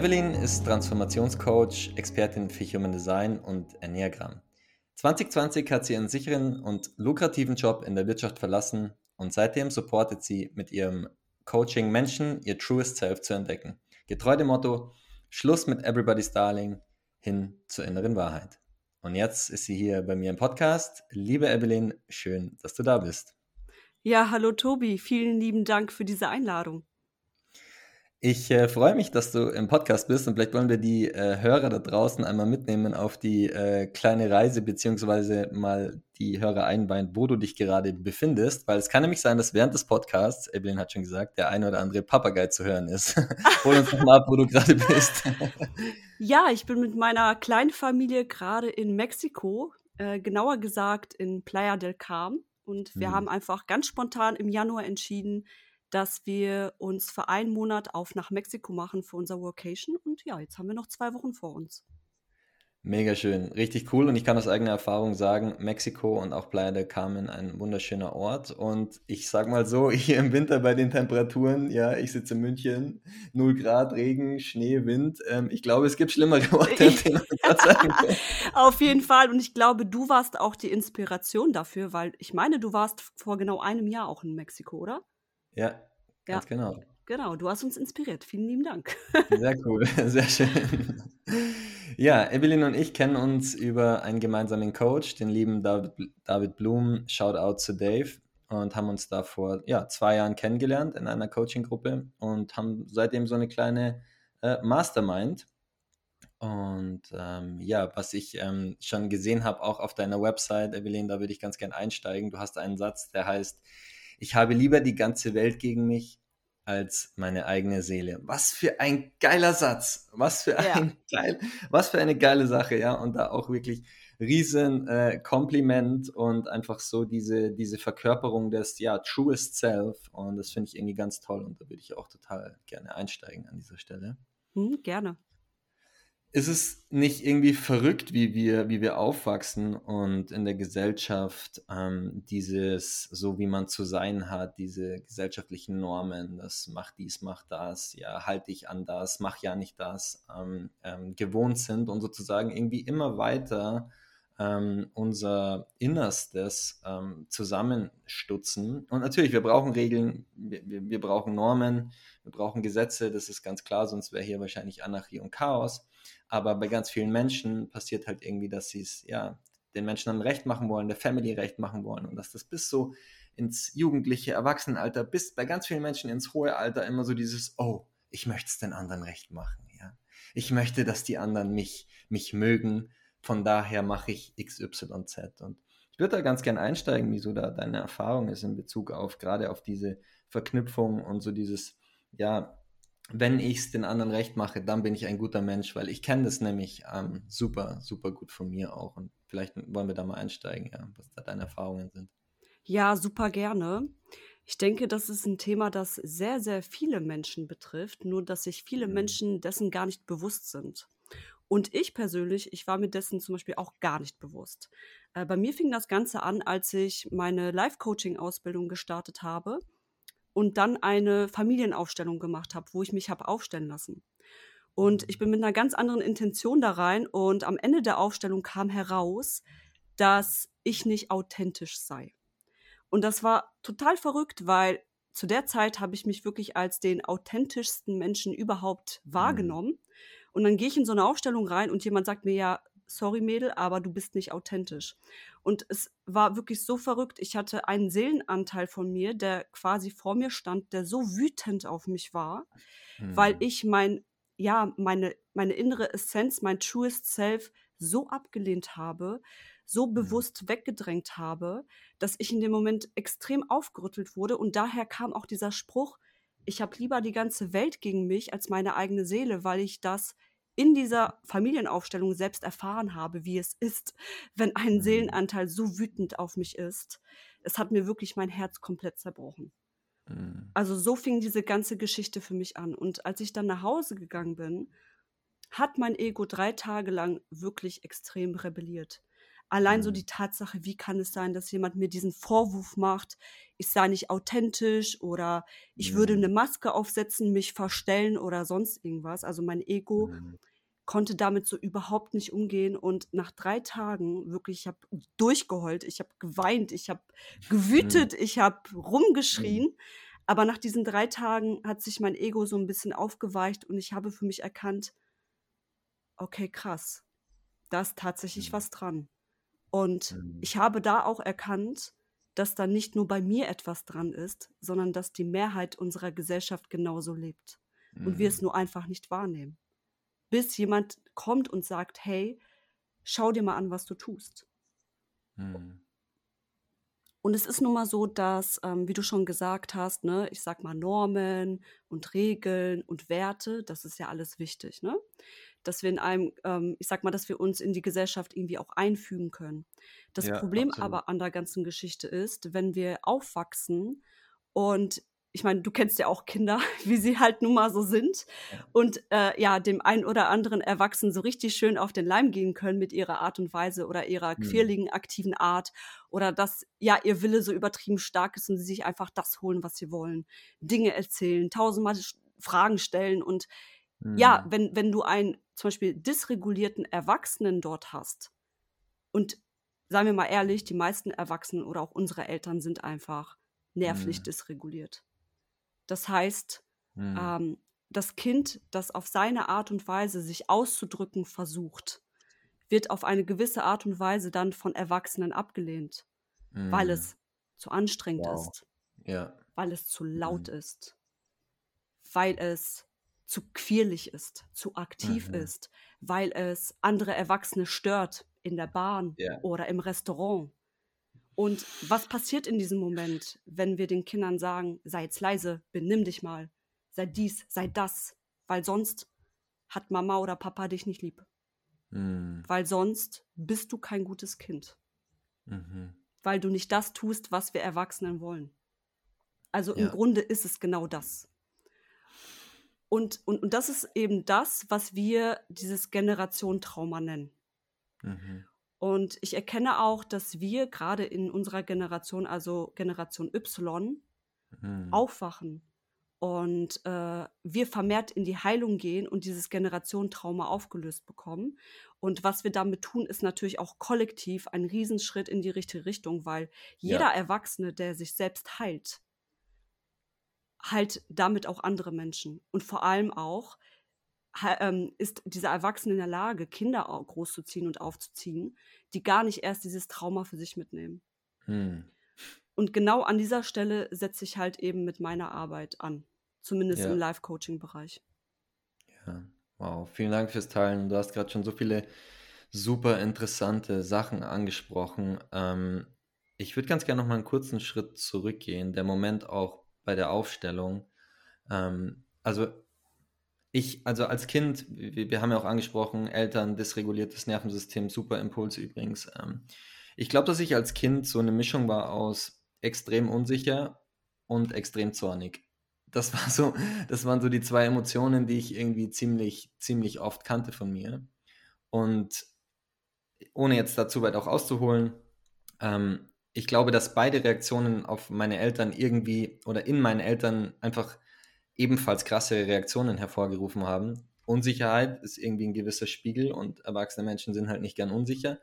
Evelyn ist Transformationscoach, Expertin für Human Design und Enneagramm. 2020 hat sie einen sicheren und lukrativen Job in der Wirtschaft verlassen und seitdem supportet sie mit ihrem Coaching Menschen, ihr Truest Self zu entdecken. Getreu dem Motto, Schluss mit Everybody's Darling hin zur inneren Wahrheit. Und jetzt ist sie hier bei mir im Podcast. Liebe Evelyn, schön, dass du da bist. Ja, hallo Tobi, vielen lieben Dank für diese Einladung. Ich äh, freue mich, dass du im Podcast bist und vielleicht wollen wir die äh, Hörer da draußen einmal mitnehmen auf die äh, kleine Reise, beziehungsweise mal die Hörer einweihen, wo du dich gerade befindest, weil es kann nämlich sein, dass während des Podcasts, Evelyn hat schon gesagt, der eine oder andere Papagei zu hören ist. Hol uns doch mal ab, wo du gerade bist. ja, ich bin mit meiner kleinen Familie gerade in Mexiko, äh, genauer gesagt in Playa del Carmen und wir hm. haben einfach ganz spontan im Januar entschieden, dass wir uns für einen Monat auf nach Mexiko machen für unser Workation. Und ja, jetzt haben wir noch zwei Wochen vor uns. Mega schön, richtig cool. Und ich kann aus eigener Erfahrung sagen, Mexiko und auch Playa del Carmen ein wunderschöner Ort. Und ich sag mal so, hier im Winter bei den Temperaturen, ja, ich sitze in München, 0 Grad, Regen, Schnee, Wind. Ähm, ich glaube, es gibt schlimmere Orte, kann. Auf jeden Fall. Und ich glaube, du warst auch die Inspiration dafür, weil ich meine, du warst vor genau einem Jahr auch in Mexiko, oder? Ja, ganz ja. genau. Genau, du hast uns inspiriert. Vielen lieben Dank. Sehr cool, sehr schön. Ja, Evelyn und ich kennen uns über einen gemeinsamen Coach, den lieben David, David Blum. Shout out zu Dave. Und haben uns da vor ja, zwei Jahren kennengelernt in einer Coaching-Gruppe und haben seitdem so eine kleine äh, Mastermind. Und ähm, ja, was ich ähm, schon gesehen habe, auch auf deiner Website, Evelyn, da würde ich ganz gern einsteigen. Du hast einen Satz, der heißt, ich habe lieber die ganze Welt gegen mich als meine eigene Seele. Was für ein geiler Satz. Was für ein ja. geil, was für eine geile Sache, ja. Und da auch wirklich riesen äh, Kompliment und einfach so diese, diese Verkörperung des, ja, truest self. Und das finde ich irgendwie ganz toll und da würde ich auch total gerne einsteigen an dieser Stelle. Hm, gerne ist es nicht irgendwie verrückt, wie wir, wie wir aufwachsen und in der Gesellschaft ähm, dieses, so wie man zu sein hat, diese gesellschaftlichen Normen, das mach dies, mach das, ja, halt dich an das, mach ja nicht das, ähm, ähm, gewohnt sind und sozusagen irgendwie immer weiter ähm, unser Innerstes ähm, zusammenstutzen. Und natürlich, wir brauchen Regeln, wir, wir brauchen Normen, wir brauchen Gesetze, das ist ganz klar, sonst wäre hier wahrscheinlich Anarchie und Chaos. Aber bei ganz vielen Menschen passiert halt irgendwie, dass sie es ja den Menschen dann recht machen wollen, der Family recht machen wollen und dass das bis so ins jugendliche Erwachsenenalter, bis bei ganz vielen Menschen ins hohe Alter immer so dieses, oh, ich möchte es den anderen recht machen, ja. Ich möchte, dass die anderen mich, mich mögen. Von daher mache ich XYZ. Und ich würde da ganz gern einsteigen, wieso da deine Erfahrung ist in Bezug auf gerade auf diese Verknüpfung und so dieses, ja, wenn ich es den anderen recht mache, dann bin ich ein guter Mensch, weil ich kenne das nämlich ähm, super, super gut von mir auch. Und vielleicht wollen wir da mal einsteigen, ja, was da deine Erfahrungen sind. Ja, super gerne. Ich denke, das ist ein Thema, das sehr, sehr viele Menschen betrifft, nur dass sich viele mhm. Menschen dessen gar nicht bewusst sind. Und ich persönlich, ich war mir dessen zum Beispiel auch gar nicht bewusst. Äh, bei mir fing das Ganze an, als ich meine Life-Coaching-Ausbildung gestartet habe und dann eine Familienaufstellung gemacht habe, wo ich mich habe aufstellen lassen. Und ich bin mit einer ganz anderen Intention da rein und am Ende der Aufstellung kam heraus, dass ich nicht authentisch sei. Und das war total verrückt, weil zu der Zeit habe ich mich wirklich als den authentischsten Menschen überhaupt mhm. wahrgenommen. Und dann gehe ich in so eine Aufstellung rein und jemand sagt mir ja, sorry Mädel, aber du bist nicht authentisch. Und es war wirklich so verrückt. Ich hatte einen Seelenanteil von mir, der quasi vor mir stand, der so wütend auf mich war, hm. weil ich mein, ja, meine, meine innere Essenz, mein truest Self so abgelehnt habe, so bewusst weggedrängt habe, dass ich in dem Moment extrem aufgerüttelt wurde. Und daher kam auch dieser Spruch, ich habe lieber die ganze Welt gegen mich als meine eigene Seele, weil ich das in dieser Familienaufstellung selbst erfahren habe, wie es ist, wenn ein mhm. Seelenanteil so wütend auf mich ist. Es hat mir wirklich mein Herz komplett zerbrochen. Mhm. Also so fing diese ganze Geschichte für mich an. Und als ich dann nach Hause gegangen bin, hat mein Ego drei Tage lang wirklich extrem rebelliert. Allein so mhm. die Tatsache, wie kann es sein, dass jemand mir diesen Vorwurf macht, ich sei nicht authentisch oder ich mhm. würde eine Maske aufsetzen, mich verstellen oder sonst irgendwas. Also mein Ego mhm. Konnte damit so überhaupt nicht umgehen und nach drei Tagen wirklich, ich habe durchgeheult, ich habe geweint, ich habe gewütet, mhm. ich habe rumgeschrien. Mhm. Aber nach diesen drei Tagen hat sich mein Ego so ein bisschen aufgeweicht und ich habe für mich erkannt, okay, krass, da ist tatsächlich mhm. was dran. Und mhm. ich habe da auch erkannt, dass da nicht nur bei mir etwas dran ist, sondern dass die Mehrheit unserer Gesellschaft genauso lebt. Und wir es mhm. nur einfach nicht wahrnehmen. Bis jemand kommt und sagt, hey, schau dir mal an, was du tust. Mhm. Und es ist nun mal so, dass, ähm, wie du schon gesagt hast, ne, ich sag mal Normen und Regeln und Werte, das ist ja alles wichtig, ne? dass wir in einem, ähm, ich sag mal, dass wir uns in die Gesellschaft irgendwie auch einfügen können. Das ja, Problem absolut. aber an der ganzen Geschichte ist, wenn wir aufwachsen und ich meine, du kennst ja auch Kinder, wie sie halt nun mal so sind und äh, ja, dem einen oder anderen Erwachsenen so richtig schön auf den Leim gehen können mit ihrer Art und Weise oder ihrer mhm. quirligen, aktiven Art oder dass ja ihr Wille so übertrieben stark ist und sie sich einfach das holen, was sie wollen. Dinge erzählen, tausendmal Fragen stellen und mhm. ja, wenn, wenn du einen zum Beispiel dysregulierten Erwachsenen dort hast und seien wir mal ehrlich, die meisten Erwachsenen oder auch unsere Eltern sind einfach nervlich mhm. dysreguliert. Das heißt, mhm. ähm, das Kind, das auf seine Art und Weise sich auszudrücken versucht, wird auf eine gewisse Art und Weise dann von Erwachsenen abgelehnt, mhm. weil es zu anstrengend wow. ist, ja. weil es zu laut mhm. ist, weil es zu quirlig ist, zu aktiv mhm. ist, weil es andere Erwachsene stört in der Bahn yeah. oder im Restaurant. Und was passiert in diesem Moment, wenn wir den Kindern sagen, sei jetzt leise, benimm dich mal, sei dies, sei das, weil sonst hat Mama oder Papa dich nicht lieb. Mhm. Weil sonst bist du kein gutes Kind. Mhm. Weil du nicht das tust, was wir Erwachsenen wollen. Also ja. im Grunde ist es genau das. Und, und, und das ist eben das, was wir dieses Generation-Trauma nennen. Mhm. Und ich erkenne auch, dass wir gerade in unserer Generation, also Generation Y, mhm. aufwachen und äh, wir vermehrt in die Heilung gehen und dieses Generationentrauma aufgelöst bekommen. Und was wir damit tun, ist natürlich auch kollektiv ein Riesenschritt in die richtige Richtung, weil jeder ja. Erwachsene, der sich selbst heilt, halt damit auch andere Menschen. Und vor allem auch ist dieser Erwachsene in der Lage, Kinder großzuziehen und aufzuziehen, die gar nicht erst dieses Trauma für sich mitnehmen. Hm. Und genau an dieser Stelle setze ich halt eben mit meiner Arbeit an. Zumindest ja. im Live-Coaching-Bereich. Ja, wow. Vielen Dank fürs Teilen. Du hast gerade schon so viele super interessante Sachen angesprochen. Ähm, ich würde ganz gerne noch mal einen kurzen Schritt zurückgehen. Der Moment auch bei der Aufstellung. Ähm, also ich, also als Kind, wir, wir, haben ja auch angesprochen, Eltern, dysreguliertes Nervensystem, super Impuls übrigens. Ähm, ich glaube, dass ich als Kind so eine Mischung war aus extrem unsicher und extrem zornig. Das war so, das waren so die zwei Emotionen, die ich irgendwie ziemlich, ziemlich oft kannte von mir. Und ohne jetzt dazu weit auch auszuholen, ähm, ich glaube, dass beide Reaktionen auf meine Eltern irgendwie oder in meinen Eltern einfach ebenfalls krasse Reaktionen hervorgerufen haben. Unsicherheit ist irgendwie ein gewisser Spiegel und erwachsene Menschen sind halt nicht gern unsicher.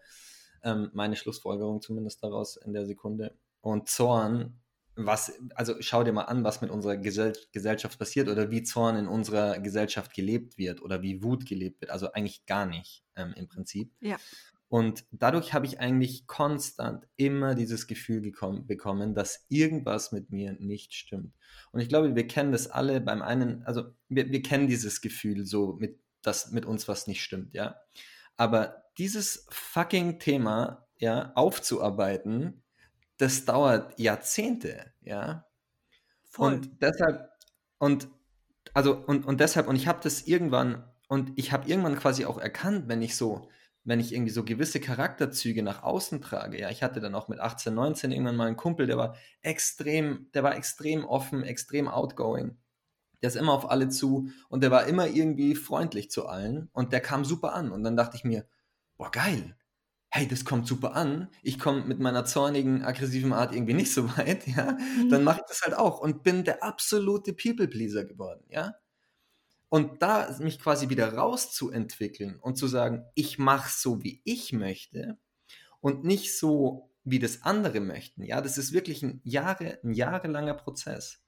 Ähm, meine Schlussfolgerung zumindest daraus in der Sekunde. Und Zorn, was, also schau dir mal an, was mit unserer Gesell Gesellschaft passiert oder wie Zorn in unserer Gesellschaft gelebt wird oder wie Wut gelebt wird. Also eigentlich gar nicht ähm, im Prinzip. Ja. Und dadurch habe ich eigentlich konstant immer dieses Gefühl gekommen, bekommen, dass irgendwas mit mir nicht stimmt. Und ich glaube, wir kennen das alle beim einen, also wir, wir kennen dieses Gefühl so, mit, dass mit uns was nicht stimmt, ja. Aber dieses fucking Thema ja, aufzuarbeiten, das dauert Jahrzehnte, ja. Voll. Und deshalb, und also, und, und deshalb, und ich habe das irgendwann, und ich habe irgendwann quasi auch erkannt, wenn ich so, wenn ich irgendwie so gewisse Charakterzüge nach außen trage, ja, ich hatte dann auch mit 18, 19 irgendwann mal einen Kumpel, der war extrem, der war extrem offen, extrem outgoing. Der ist immer auf alle zu und der war immer irgendwie freundlich zu allen und der kam super an. Und dann dachte ich mir, boah, geil, hey, das kommt super an, ich komme mit meiner zornigen, aggressiven Art irgendwie nicht so weit, ja, mhm. dann mache ich das halt auch und bin der absolute People-Pleaser geworden, ja. Und da mich quasi wieder rauszuentwickeln und zu sagen, ich mache so, wie ich möchte und nicht so, wie das andere möchten, ja, das ist wirklich ein, Jahre, ein jahrelanger Prozess.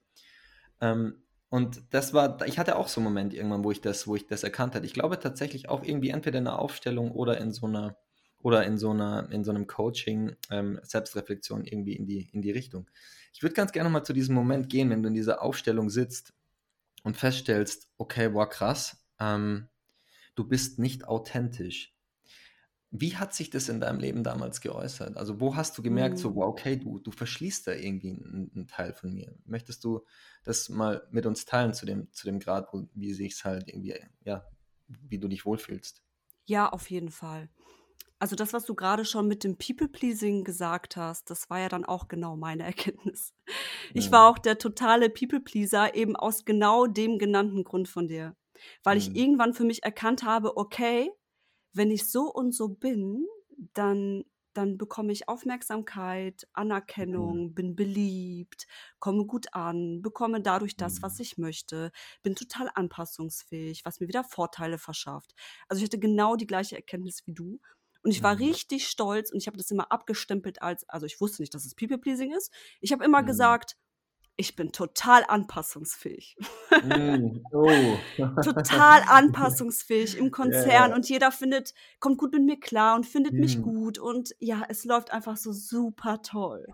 Ähm, und das war, ich hatte auch so einen Moment irgendwann, wo ich das, wo ich das erkannt hatte. Ich glaube tatsächlich auch irgendwie entweder in einer Aufstellung oder in so einer, oder in so einer, in so einem Coaching, ähm, Selbstreflexion irgendwie in die, in die Richtung. Ich würde ganz gerne mal zu diesem Moment gehen, wenn du in dieser Aufstellung sitzt und feststellst, okay, boah, krass, ähm, du bist nicht authentisch. Wie hat sich das in deinem Leben damals geäußert? Also wo hast du gemerkt, mhm. so, wow, okay, du, du verschließt da irgendwie einen, einen, Teil von mir. Möchtest du das mal mit uns teilen zu dem, zu dem Grad, wo, wie sich halt irgendwie, ja, wie du dich wohlfühlst? Ja, auf jeden Fall. Also das, was du gerade schon mit dem People-Pleasing gesagt hast, das war ja dann auch genau meine Erkenntnis. Ich ja. war auch der totale People-Pleaser, eben aus genau dem genannten Grund von dir. Weil mhm. ich irgendwann für mich erkannt habe, okay, wenn ich so und so bin, dann dann bekomme ich Aufmerksamkeit, Anerkennung, mhm. bin beliebt, komme gut an, bekomme dadurch das, was mhm. ich möchte, bin total anpassungsfähig, was mir wieder Vorteile verschafft. Also ich hatte genau die gleiche Erkenntnis wie du und ich war mhm. richtig stolz und ich habe das immer abgestempelt als, also ich wusste nicht, dass es People-Pleasing ist. Ich habe immer mhm. gesagt, ich bin total anpassungsfähig. Mm, oh. total anpassungsfähig im Konzern yeah. und jeder findet, kommt gut mit mir klar und findet mm. mich gut und ja, es läuft einfach so super toll.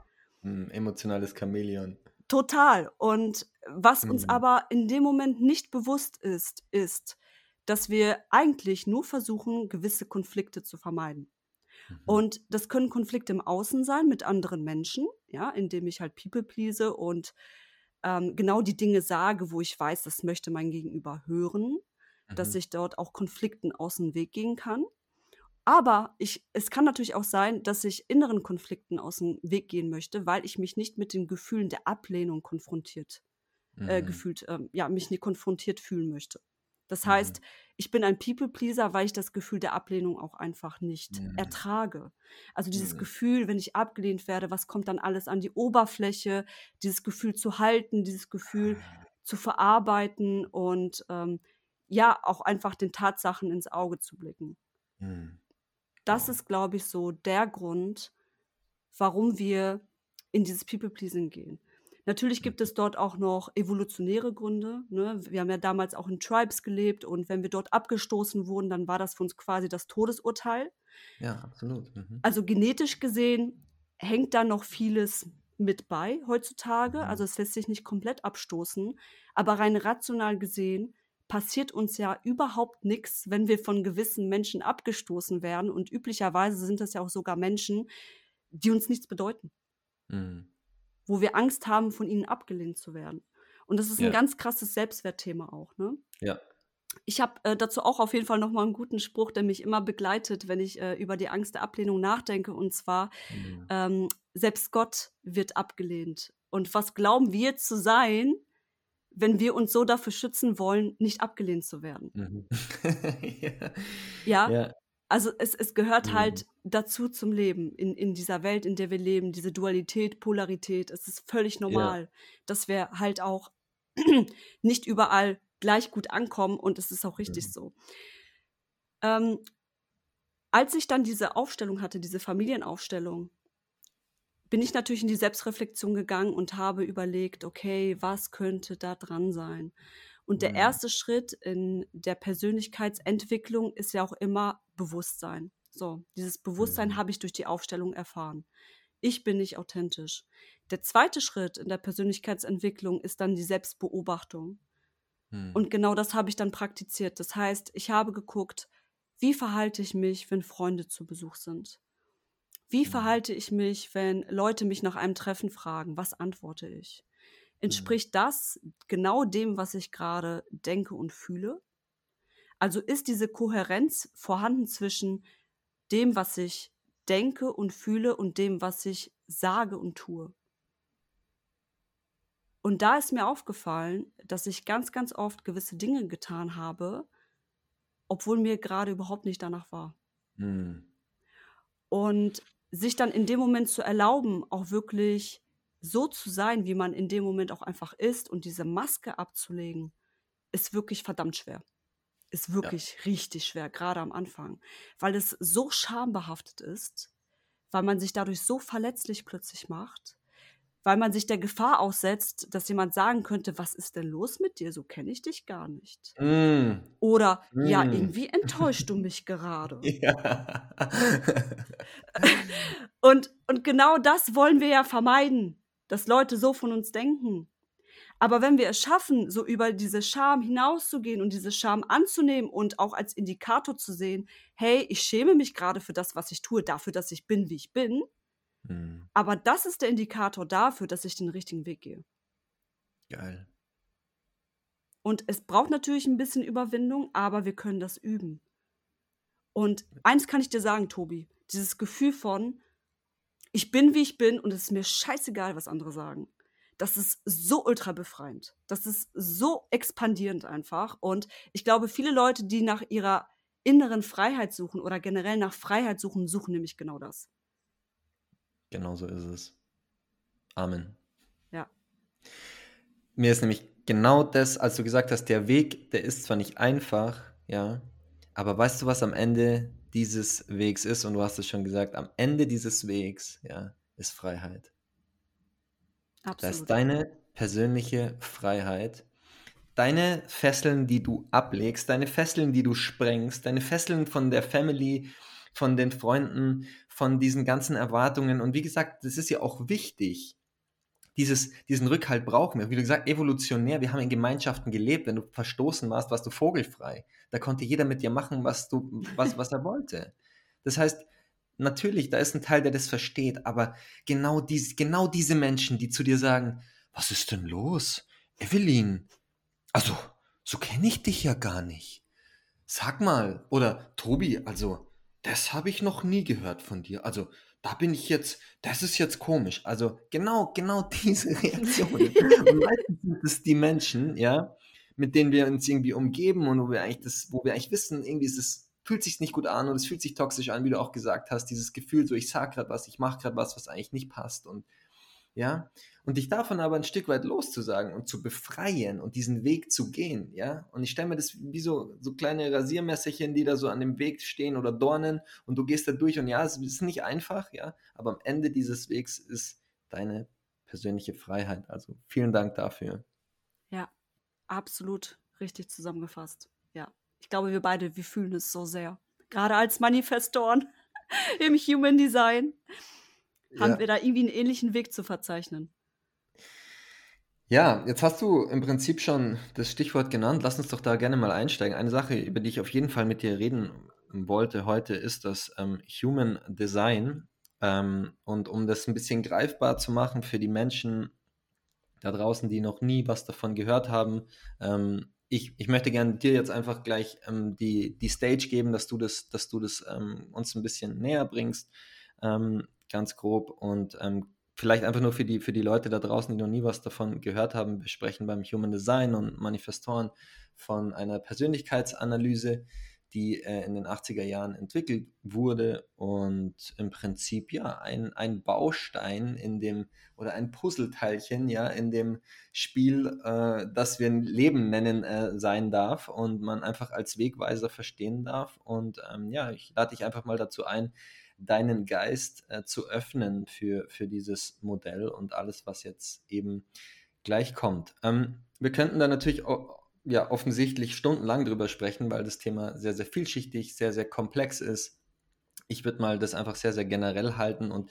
Mm, emotionales Chamäleon. Total. Und was uns mm. aber in dem Moment nicht bewusst ist, ist, dass wir eigentlich nur versuchen, gewisse Konflikte zu vermeiden. Mhm. Und das können Konflikte im Außen sein mit anderen Menschen, ja, indem ich halt People please und ähm, genau die Dinge sage, wo ich weiß, das möchte mein Gegenüber hören, mhm. dass ich dort auch Konflikten aus dem Weg gehen kann. Aber ich, es kann natürlich auch sein, dass ich inneren Konflikten aus dem Weg gehen möchte, weil ich mich nicht mit den Gefühlen der Ablehnung konfrontiert, äh, mhm. äh, gefühlt, ähm, ja, mich nicht konfrontiert fühlen möchte. Das mhm. heißt, ich bin ein People-Pleaser, weil ich das Gefühl der Ablehnung auch einfach nicht mhm. ertrage. Also dieses mhm. Gefühl, wenn ich abgelehnt werde, was kommt dann alles an die Oberfläche, dieses Gefühl zu halten, dieses Gefühl ah. zu verarbeiten und ähm, ja, auch einfach den Tatsachen ins Auge zu blicken. Mhm. Das ist, glaube ich, so der Grund, warum wir in dieses People-Pleasing gehen. Natürlich gibt es dort auch noch evolutionäre Gründe. Ne? Wir haben ja damals auch in Tribes gelebt und wenn wir dort abgestoßen wurden, dann war das für uns quasi das Todesurteil. Ja, absolut. Mhm. Also genetisch gesehen hängt da noch vieles mit bei heutzutage. Mhm. Also es lässt sich nicht komplett abstoßen. Aber rein rational gesehen passiert uns ja überhaupt nichts, wenn wir von gewissen Menschen abgestoßen werden. Und üblicherweise sind das ja auch sogar Menschen, die uns nichts bedeuten. Mhm wo wir Angst haben, von ihnen abgelehnt zu werden. Und das ist ja. ein ganz krasses Selbstwertthema auch, ne? Ja. Ich habe äh, dazu auch auf jeden Fall noch mal einen guten Spruch, der mich immer begleitet, wenn ich äh, über die Angst der Ablehnung nachdenke. Und zwar, mhm. ähm, selbst Gott wird abgelehnt. Und was glauben wir zu sein, wenn wir uns so dafür schützen wollen, nicht abgelehnt zu werden? Mhm. ja. ja. ja. Also es, es gehört mhm. halt dazu zum Leben, in, in dieser Welt, in der wir leben, diese Dualität, Polarität. Es ist völlig normal, ja. dass wir halt auch nicht überall gleich gut ankommen und es ist auch richtig mhm. so. Ähm, als ich dann diese Aufstellung hatte, diese Familienaufstellung, bin ich natürlich in die Selbstreflexion gegangen und habe überlegt, okay, was könnte da dran sein? Und der mhm. erste Schritt in der Persönlichkeitsentwicklung ist ja auch immer Bewusstsein. So, dieses Bewusstsein mhm. habe ich durch die Aufstellung erfahren. Ich bin nicht authentisch. Der zweite Schritt in der Persönlichkeitsentwicklung ist dann die Selbstbeobachtung. Mhm. Und genau das habe ich dann praktiziert. Das heißt, ich habe geguckt, wie verhalte ich mich, wenn Freunde zu Besuch sind? Wie mhm. verhalte ich mich, wenn Leute mich nach einem Treffen fragen? Was antworte ich? Entspricht das genau dem, was ich gerade denke und fühle? Also ist diese Kohärenz vorhanden zwischen dem, was ich denke und fühle und dem, was ich sage und tue? Und da ist mir aufgefallen, dass ich ganz, ganz oft gewisse Dinge getan habe, obwohl mir gerade überhaupt nicht danach war. Mhm. Und sich dann in dem Moment zu erlauben, auch wirklich so zu sein, wie man in dem Moment auch einfach ist und diese Maske abzulegen, ist wirklich verdammt schwer. Ist wirklich ja. richtig schwer, gerade am Anfang, weil es so schambehaftet ist, weil man sich dadurch so verletzlich plötzlich macht weil man sich der Gefahr aussetzt, dass jemand sagen könnte, was ist denn los mit dir? So kenne ich dich gar nicht. Mm. Oder mm. ja, irgendwie enttäuscht du mich gerade. Ja. und, und genau das wollen wir ja vermeiden, dass Leute so von uns denken. Aber wenn wir es schaffen, so über diese Scham hinauszugehen und diese Scham anzunehmen und auch als Indikator zu sehen, hey, ich schäme mich gerade für das, was ich tue, dafür, dass ich bin, wie ich bin, Mhm. Aber das ist der Indikator dafür, dass ich den richtigen Weg gehe. Geil. Und es braucht natürlich ein bisschen Überwindung, aber wir können das üben. Und eins kann ich dir sagen, Tobi, dieses Gefühl von, ich bin, wie ich bin und es ist mir scheißegal, was andere sagen. Das ist so ultra befreiend. Das ist so expandierend einfach. Und ich glaube, viele Leute, die nach ihrer inneren Freiheit suchen oder generell nach Freiheit suchen, suchen nämlich genau das. Genau so ist es. Amen. Ja. Mir ist nämlich genau das, als du gesagt hast, der Weg, der ist zwar nicht einfach, ja, aber weißt du, was am Ende dieses Wegs ist? Und du hast es schon gesagt, am Ende dieses Wegs, ja, ist Freiheit. Absolut. Das ist deine persönliche Freiheit. Deine Fesseln, die du ablegst, deine Fesseln, die du sprengst, deine Fesseln von der Family, von den Freunden, von diesen ganzen Erwartungen. Und wie gesagt, das ist ja auch wichtig. Dieses, diesen Rückhalt brauchen wir. Wie du gesagt, evolutionär, wir haben in Gemeinschaften gelebt. Wenn du verstoßen warst, warst du vogelfrei. Da konnte jeder mit dir machen, was, du, was, was er wollte. Das heißt, natürlich, da ist ein Teil, der das versteht, aber genau, dies, genau diese Menschen, die zu dir sagen, was ist denn los? Evelyn, also, so kenne ich dich ja gar nicht. Sag mal, oder Tobi, also, das habe ich noch nie gehört von dir. Also, da bin ich jetzt, das ist jetzt komisch. Also, genau, genau diese Reaktionen. und meistens sind es die Menschen, ja, mit denen wir uns irgendwie umgeben und wo wir eigentlich das, wo wir eigentlich wissen, irgendwie ist es, fühlt sich nicht gut an und es fühlt sich toxisch an, wie du auch gesagt hast, dieses Gefühl, so ich sag gerade was, ich mache gerade was, was eigentlich nicht passt und ja, und dich davon aber ein Stück weit loszusagen und zu befreien und diesen Weg zu gehen, ja. Und ich stelle mir das wie so, so kleine Rasiermesserchen, die da so an dem Weg stehen oder Dornen und du gehst da durch und ja, es ist nicht einfach, ja, aber am Ende dieses Wegs ist deine persönliche Freiheit. Also vielen Dank dafür. Ja, absolut richtig zusammengefasst. Ja, ich glaube, wir beide, wir fühlen es so sehr. Gerade als Manifestoren im Human Design haben ja. wir da irgendwie einen ähnlichen Weg zu verzeichnen. Ja, jetzt hast du im Prinzip schon das Stichwort genannt. Lass uns doch da gerne mal einsteigen. Eine Sache, über die ich auf jeden Fall mit dir reden wollte heute, ist das ähm, Human Design. Ähm, und um das ein bisschen greifbar zu machen für die Menschen da draußen, die noch nie was davon gehört haben, ähm, ich, ich möchte gerne dir jetzt einfach gleich ähm, die, die Stage geben, dass du das, dass du das ähm, uns ein bisschen näher bringst, ähm, ganz grob. Und vielleicht einfach nur für die, für die Leute da draußen, die noch nie was davon gehört haben, wir sprechen beim Human Design und Manifestoren von einer Persönlichkeitsanalyse, die äh, in den 80er Jahren entwickelt wurde und im Prinzip ja ein, ein Baustein in dem oder ein Puzzleteilchen ja in dem Spiel, äh, das wir ein Leben nennen, äh, sein darf und man einfach als Wegweiser verstehen darf. Und ähm, ja, ich lade dich einfach mal dazu ein, deinen Geist äh, zu öffnen für, für dieses Modell und alles, was jetzt eben gleich kommt. Ähm, wir könnten da natürlich ja, offensichtlich stundenlang drüber sprechen, weil das Thema sehr, sehr vielschichtig, sehr, sehr komplex ist. Ich würde mal das einfach sehr, sehr generell halten und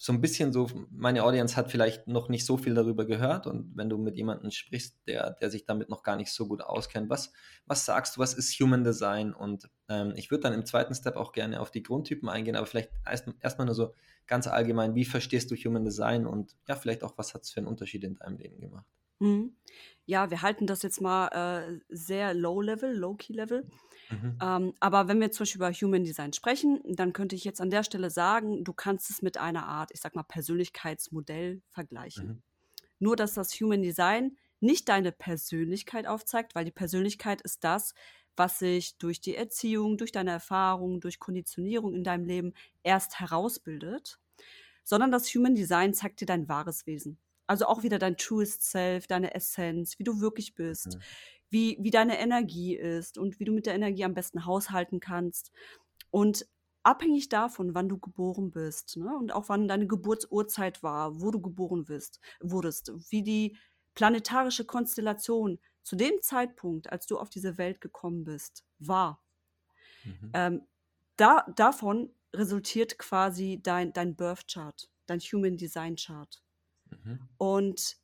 so ein bisschen so, meine Audience hat vielleicht noch nicht so viel darüber gehört und wenn du mit jemandem sprichst, der, der sich damit noch gar nicht so gut auskennt, was, was sagst du, was ist Human Design? Und ähm, ich würde dann im zweiten Step auch gerne auf die Grundtypen eingehen, aber vielleicht erstmal erst nur so ganz allgemein, wie verstehst du Human Design und ja, vielleicht auch, was hat es für einen Unterschied in deinem Leben gemacht? Mhm. Ja, wir halten das jetzt mal äh, sehr low-level, low-key-level. Mhm. Ähm, aber wenn wir zum Beispiel über Human Design sprechen, dann könnte ich jetzt an der Stelle sagen, du kannst es mit einer Art, ich sag mal, Persönlichkeitsmodell vergleichen. Mhm. Nur, dass das Human Design nicht deine Persönlichkeit aufzeigt, weil die Persönlichkeit ist das, was sich durch die Erziehung, durch deine Erfahrungen, durch Konditionierung in deinem Leben erst herausbildet, sondern das Human Design zeigt dir dein wahres Wesen. Also auch wieder dein truest self, deine Essenz, wie du wirklich bist, mhm. wie, wie deine Energie ist und wie du mit der Energie am besten haushalten kannst. Und abhängig davon, wann du geboren bist ne, und auch wann deine Geburtsurzeit war, wo du geboren bist, wurdest, wie die planetarische Konstellation zu dem Zeitpunkt, als du auf diese Welt gekommen bist, war. Mhm. Ähm, da, davon resultiert quasi dein, dein Birth Chart, dein Human Design Chart. Mhm. Und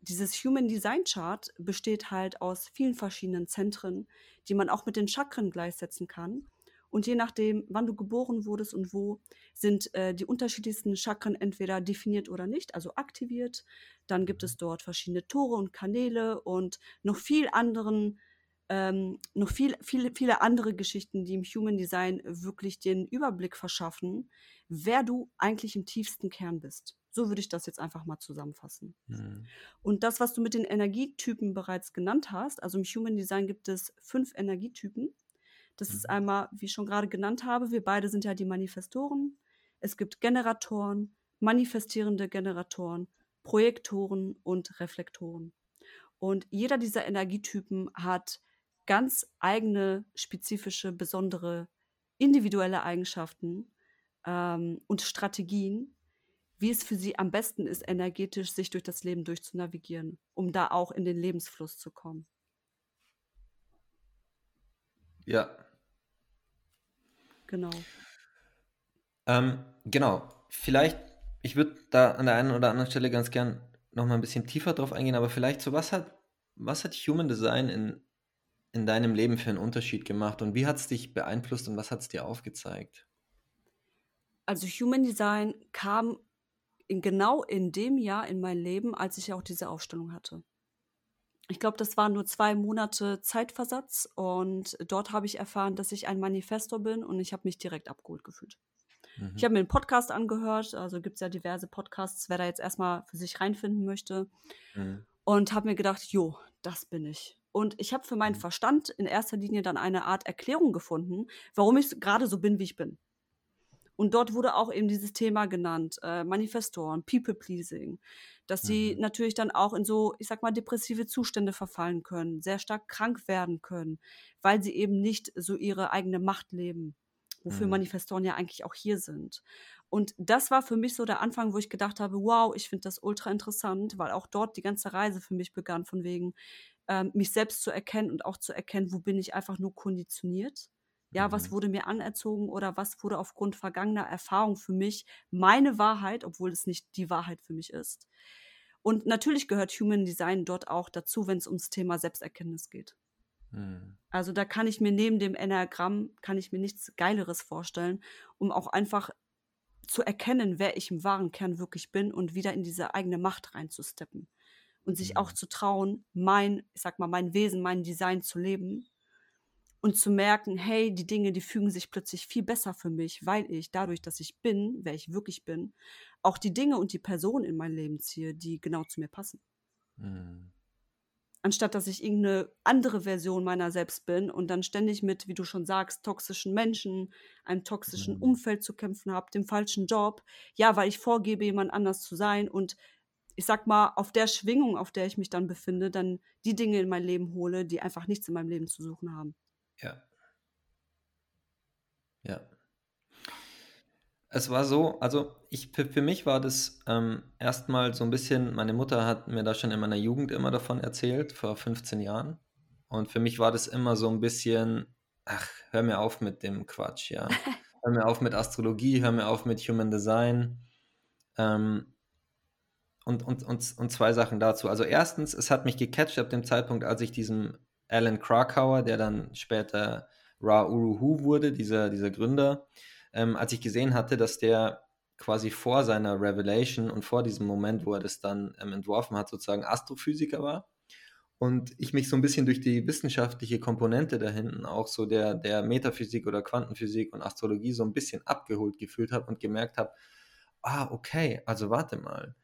dieses Human Design Chart besteht halt aus vielen verschiedenen Zentren, die man auch mit den Chakren gleichsetzen kann. Und je nachdem, wann du geboren wurdest und wo, sind äh, die unterschiedlichsten Chakren entweder definiert oder nicht, also aktiviert. Dann gibt es dort verschiedene Tore und Kanäle und noch viel anderen, ähm, noch viel, viele, viele andere Geschichten, die im Human Design wirklich den Überblick verschaffen, wer du eigentlich im tiefsten Kern bist. So würde ich das jetzt einfach mal zusammenfassen. Mhm. Und das, was du mit den Energietypen bereits genannt hast, also im Human Design gibt es fünf Energietypen. Das mhm. ist einmal, wie ich schon gerade genannt habe, wir beide sind ja die Manifestoren. Es gibt Generatoren, manifestierende Generatoren, Projektoren und Reflektoren. Und jeder dieser Energietypen hat ganz eigene, spezifische, besondere, individuelle Eigenschaften ähm, und Strategien, wie es für sie am besten ist, energetisch sich durch das Leben durchzunavigieren, um da auch in den Lebensfluss zu kommen. Ja. Genau. Ähm, genau. Vielleicht, ich würde da an der einen oder anderen Stelle ganz gern noch mal ein bisschen tiefer drauf eingehen, aber vielleicht so, was hat, was hat Human Design in, in deinem Leben für einen Unterschied gemacht und wie hat es dich beeinflusst und was hat es dir aufgezeigt? Also Human Design kam in, genau in dem Jahr in mein Leben, als ich auch diese Aufstellung hatte ich glaube, das waren nur zwei Monate Zeitversatz und dort habe ich erfahren, dass ich ein Manifestor bin und ich habe mich direkt abgeholt gefühlt. Mhm. Ich habe mir einen Podcast angehört, also gibt es ja diverse Podcasts, wer da jetzt erstmal für sich reinfinden möchte. Mhm. Und habe mir gedacht, jo, das bin ich. Und ich habe für meinen mhm. Verstand in erster Linie dann eine Art Erklärung gefunden, warum ich gerade so bin, wie ich bin. Und dort wurde auch eben dieses Thema genannt, äh, Manifestoren, People-Pleasing, dass sie mhm. natürlich dann auch in so, ich sag mal, depressive Zustände verfallen können, sehr stark krank werden können, weil sie eben nicht so ihre eigene Macht leben, wofür mhm. Manifestoren ja eigentlich auch hier sind. Und das war für mich so der Anfang, wo ich gedacht habe, wow, ich finde das ultra interessant, weil auch dort die ganze Reise für mich begann, von wegen, ähm, mich selbst zu erkennen und auch zu erkennen, wo bin ich einfach nur konditioniert ja, was mhm. wurde mir anerzogen oder was wurde aufgrund vergangener Erfahrung für mich meine Wahrheit, obwohl es nicht die Wahrheit für mich ist. Und natürlich gehört Human Design dort auch dazu, wenn es ums Thema Selbsterkenntnis geht. Mhm. Also da kann ich mir neben dem Enneagramm, kann ich mir nichts Geileres vorstellen, um auch einfach zu erkennen, wer ich im wahren Kern wirklich bin und wieder in diese eigene Macht reinzusteppen. Und sich mhm. auch zu trauen, mein, ich sag mal, mein Wesen, mein Design zu leben und zu merken, hey, die Dinge, die fügen sich plötzlich viel besser für mich, weil ich dadurch, dass ich bin, wer ich wirklich bin, auch die Dinge und die Personen in mein Leben ziehe, die genau zu mir passen. Mhm. Anstatt dass ich irgendeine andere Version meiner selbst bin und dann ständig mit, wie du schon sagst, toxischen Menschen, einem toxischen mhm. Umfeld zu kämpfen habe, dem falschen Job, ja, weil ich vorgebe, jemand anders zu sein und ich sag mal, auf der Schwingung, auf der ich mich dann befinde, dann die Dinge in mein Leben hole, die einfach nichts in meinem Leben zu suchen haben. Ja. Ja. Es war so, also ich, für, mich war das ähm, erstmal so ein bisschen, meine Mutter hat mir da schon in meiner Jugend immer davon erzählt, vor 15 Jahren. Und für mich war das immer so ein bisschen, ach, hör mir auf mit dem Quatsch, ja. hör mir auf mit Astrologie, hör mir auf mit Human Design. Ähm, und, und, und, und zwei Sachen dazu. Also erstens, es hat mich gecatcht ab dem Zeitpunkt, als ich diesem Alan Krakauer, der dann später Ra Uruhu wurde, dieser, dieser Gründer, ähm, als ich gesehen hatte, dass der quasi vor seiner Revelation und vor diesem Moment, wo er das dann ähm, entworfen hat, sozusagen Astrophysiker war. Und ich mich so ein bisschen durch die wissenschaftliche Komponente da hinten, auch so der, der Metaphysik oder Quantenphysik und Astrologie, so ein bisschen abgeholt gefühlt habe und gemerkt habe, ah, okay, also warte mal,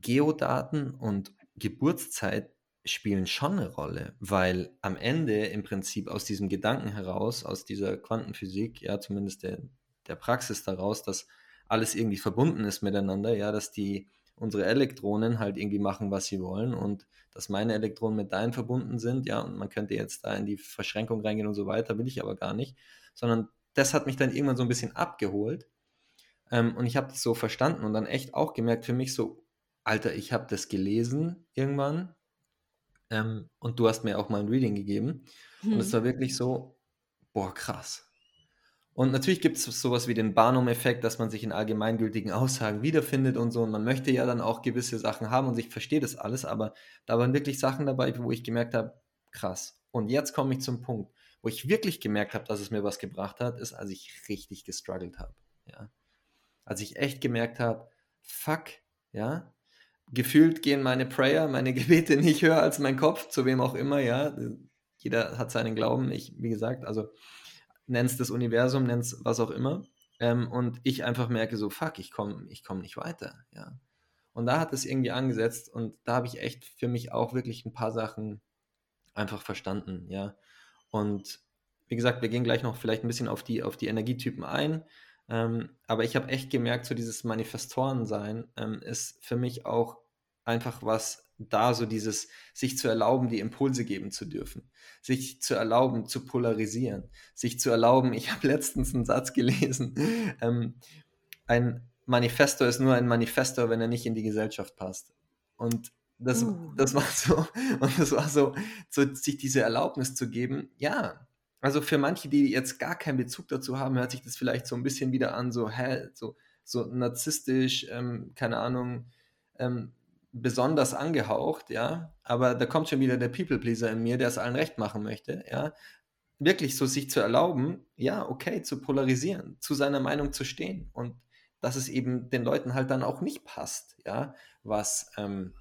Geodaten und Geburtszeit spielen schon eine Rolle, weil am Ende im Prinzip aus diesem Gedanken heraus, aus dieser Quantenphysik, ja, zumindest der, der Praxis daraus, dass alles irgendwie verbunden ist miteinander, ja, dass die unsere Elektronen halt irgendwie machen, was sie wollen und dass meine Elektronen mit deinen verbunden sind, ja, und man könnte jetzt da in die Verschränkung reingehen und so weiter, will ich aber gar nicht, sondern das hat mich dann irgendwann so ein bisschen abgeholt ähm, und ich habe das so verstanden und dann echt auch gemerkt für mich so, Alter, ich habe das gelesen irgendwann ähm, und du hast mir auch mal ein Reading gegeben hm. und es hm. war wirklich so, boah, krass. Und natürlich gibt es sowas wie den Barnum-Effekt, dass man sich in allgemeingültigen Aussagen wiederfindet und so. Und man möchte ja dann auch gewisse Sachen haben und ich verstehe das alles, aber da waren wirklich Sachen dabei, wo ich gemerkt habe, krass. Und jetzt komme ich zum Punkt, wo ich wirklich gemerkt habe, dass es mir was gebracht hat, ist, als ich richtig gestruggelt habe. Ja. Als ich echt gemerkt habe, fuck, ja, gefühlt gehen meine Prayer, meine Gebete nicht höher als mein Kopf, zu wem auch immer, ja. Jeder hat seinen Glauben. Ich, wie gesagt, also nenn's das Universum, nenn's was auch immer. Ähm, und ich einfach merke so, fuck, ich komme ich komm nicht weiter, ja. Und da hat es irgendwie angesetzt und da habe ich echt für mich auch wirklich ein paar Sachen einfach verstanden, ja. Und wie gesagt, wir gehen gleich noch vielleicht ein bisschen auf die, auf die Energietypen ein. Ähm, aber ich habe echt gemerkt, so dieses Manifestorensein ähm, ist für mich auch einfach was da, so dieses sich zu erlauben, die Impulse geben zu dürfen, sich zu erlauben, zu polarisieren, sich zu erlauben, ich habe letztens einen Satz gelesen, ähm, ein Manifesto ist nur ein Manifesto, wenn er nicht in die Gesellschaft passt. Und das, uh. das war so, und das war so, so, sich diese Erlaubnis zu geben, ja, also für manche, die jetzt gar keinen Bezug dazu haben, hört sich das vielleicht so ein bisschen wieder an, so, hä, so, so narzisstisch, ähm, keine Ahnung, ähm, besonders angehaucht, ja. Aber da kommt schon wieder der People-Pleaser in mir, der es allen recht machen möchte, ja. Wirklich so sich zu erlauben, ja, okay, zu polarisieren, zu seiner Meinung zu stehen und dass es eben den Leuten halt dann auch nicht passt, ja, was, ähm,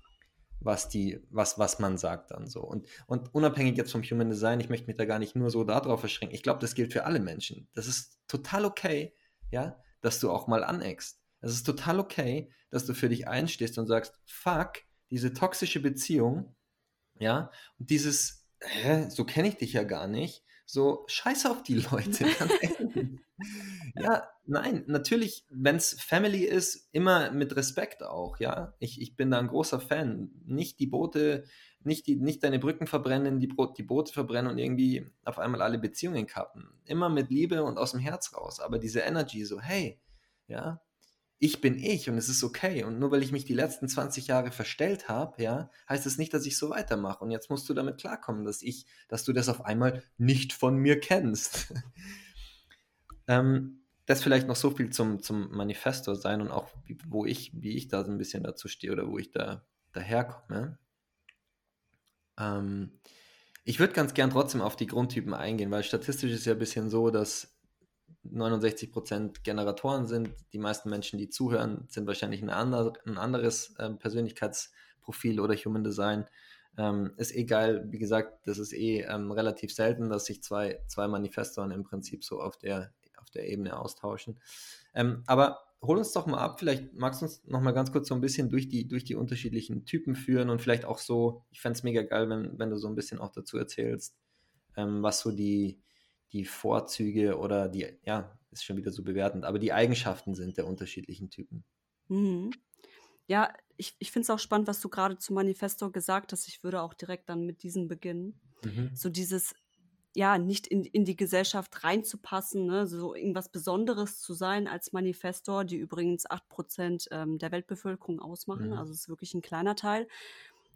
was die, was, was man sagt dann so. Und, und unabhängig jetzt vom Human Design, ich möchte mich da gar nicht nur so darauf verschränken. Ich glaube, das gilt für alle Menschen. Das ist total okay, ja, dass du auch mal aneckst. Es ist total okay, dass du für dich einstehst und sagst, fuck, diese toxische Beziehung, ja, und dieses, hä, so kenne ich dich ja gar nicht, so scheiß auf die Leute. ja, nein, natürlich, wenn es Family ist, immer mit Respekt auch, ja. Ich, ich bin da ein großer Fan. Nicht die Boote, nicht, die, nicht deine Brücken verbrennen, die, die Boote verbrennen und irgendwie auf einmal alle Beziehungen kappen. Immer mit Liebe und aus dem Herz raus. Aber diese Energy, so, hey, ja, ich bin ich und es ist okay. Und nur weil ich mich die letzten 20 Jahre verstellt habe, ja, heißt es das nicht, dass ich so weitermache. Und jetzt musst du damit klarkommen, dass ich, dass du das auf einmal nicht von mir kennst. ähm, das vielleicht noch so viel zum, zum Manifesto sein und auch, wie, wo ich, wie ich da so ein bisschen dazu stehe oder wo ich da daherkomme. Ähm, ich würde ganz gern trotzdem auf die Grundtypen eingehen, weil statistisch ist ja ein bisschen so, dass 69% Generatoren sind. Die meisten Menschen, die zuhören, sind wahrscheinlich ein, ander, ein anderes äh, Persönlichkeitsprofil oder Human Design. Ähm, ist egal, wie gesagt, das ist eh ähm, relativ selten, dass sich zwei, zwei Manifestoren im Prinzip so auf der, auf der Ebene austauschen. Ähm, aber hol uns doch mal ab, vielleicht magst du uns noch mal ganz kurz so ein bisschen durch die, durch die unterschiedlichen Typen führen und vielleicht auch so, ich fände es mega geil, wenn, wenn du so ein bisschen auch dazu erzählst, ähm, was so die, die Vorzüge oder die, ja, ist schon wieder so bewertend, aber die Eigenschaften sind der unterschiedlichen Typen. Mhm. Ja, ich, ich finde es auch spannend, was du gerade zum Manifesto gesagt hast. Ich würde auch direkt dann mit diesem beginnen. Mhm. So dieses, ja, nicht in, in die Gesellschaft reinzupassen, ne? so irgendwas Besonderes zu sein als Manifestor, die übrigens 8% ähm, der Weltbevölkerung ausmachen. Mhm. Also es ist wirklich ein kleiner Teil.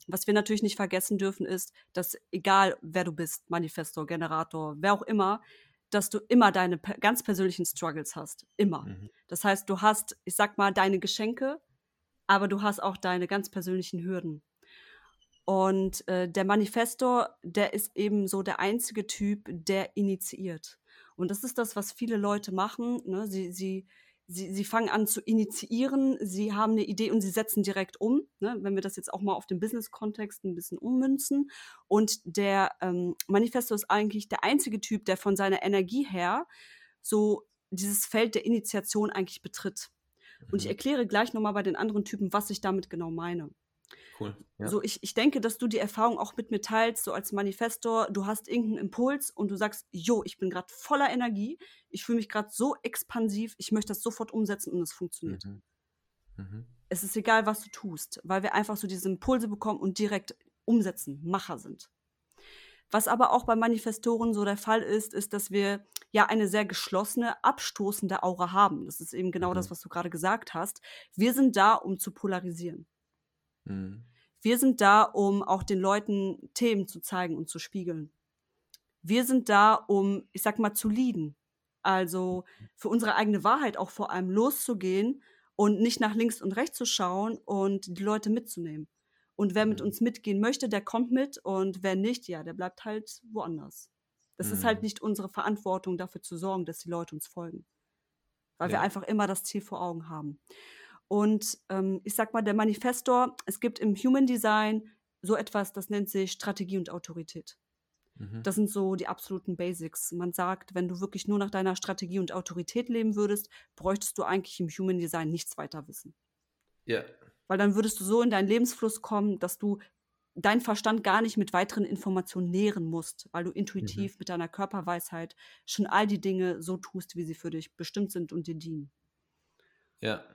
Was wir natürlich nicht vergessen dürfen, ist, dass egal wer du bist, Manifestor, Generator, wer auch immer, dass du immer deine ganz persönlichen Struggles hast. Immer. Mhm. Das heißt, du hast, ich sag mal, deine Geschenke, aber du hast auch deine ganz persönlichen Hürden. Und äh, der Manifestor, der ist eben so der einzige Typ, der initiiert. Und das ist das, was viele Leute machen. Ne? Sie, sie sie, sie fangen an zu initiieren, sie haben eine Idee und sie setzen direkt um. Ne? Wenn wir das jetzt auch mal auf den Business-Kontext ein bisschen ummünzen. Und der ähm, Manifesto ist eigentlich der einzige Typ, der von seiner Energie her so dieses Feld der Initiation eigentlich betritt. Und ich mhm. erkläre gleich nochmal bei den anderen Typen, was ich damit genau meine. Cool. Ja. So, ich, ich denke, dass du die Erfahrung auch mit mir teilst, so als Manifestor. Du hast irgendeinen Impuls und du sagst, jo, ich bin gerade voller Energie, ich fühle mich gerade so expansiv, ich möchte das sofort umsetzen und es funktioniert. Mhm. Mhm. Es ist egal, was du tust, weil wir einfach so diese Impulse bekommen und direkt umsetzen, Macher sind. Was aber auch bei Manifestoren so der Fall ist, ist, dass wir ja eine sehr geschlossene, abstoßende Aura haben. Das ist eben genau mhm. das, was du gerade gesagt hast. Wir sind da, um zu polarisieren. Mhm. Wir sind da, um auch den Leuten Themen zu zeigen und zu spiegeln. Wir sind da, um, ich sag mal, zu leaden. Also für unsere eigene Wahrheit auch vor allem loszugehen und nicht nach links und rechts zu schauen und die Leute mitzunehmen. Und wer mit mhm. uns mitgehen möchte, der kommt mit und wer nicht, ja, der bleibt halt woanders. Das mhm. ist halt mhm. nicht unsere Verantwortung, dafür zu sorgen, dass die Leute uns folgen. Weil ja. wir einfach immer das Ziel vor Augen haben. Und ähm, ich sag mal, der Manifestor, es gibt im Human Design so etwas, das nennt sich Strategie und Autorität. Mhm. Das sind so die absoluten Basics. Man sagt, wenn du wirklich nur nach deiner Strategie und Autorität leben würdest, bräuchtest du eigentlich im Human Design nichts weiter wissen. Ja. Weil dann würdest du so in deinen Lebensfluss kommen, dass du deinen Verstand gar nicht mit weiteren Informationen nähren musst, weil du intuitiv mhm. mit deiner Körperweisheit schon all die Dinge so tust, wie sie für dich bestimmt sind und dir dienen. Ja.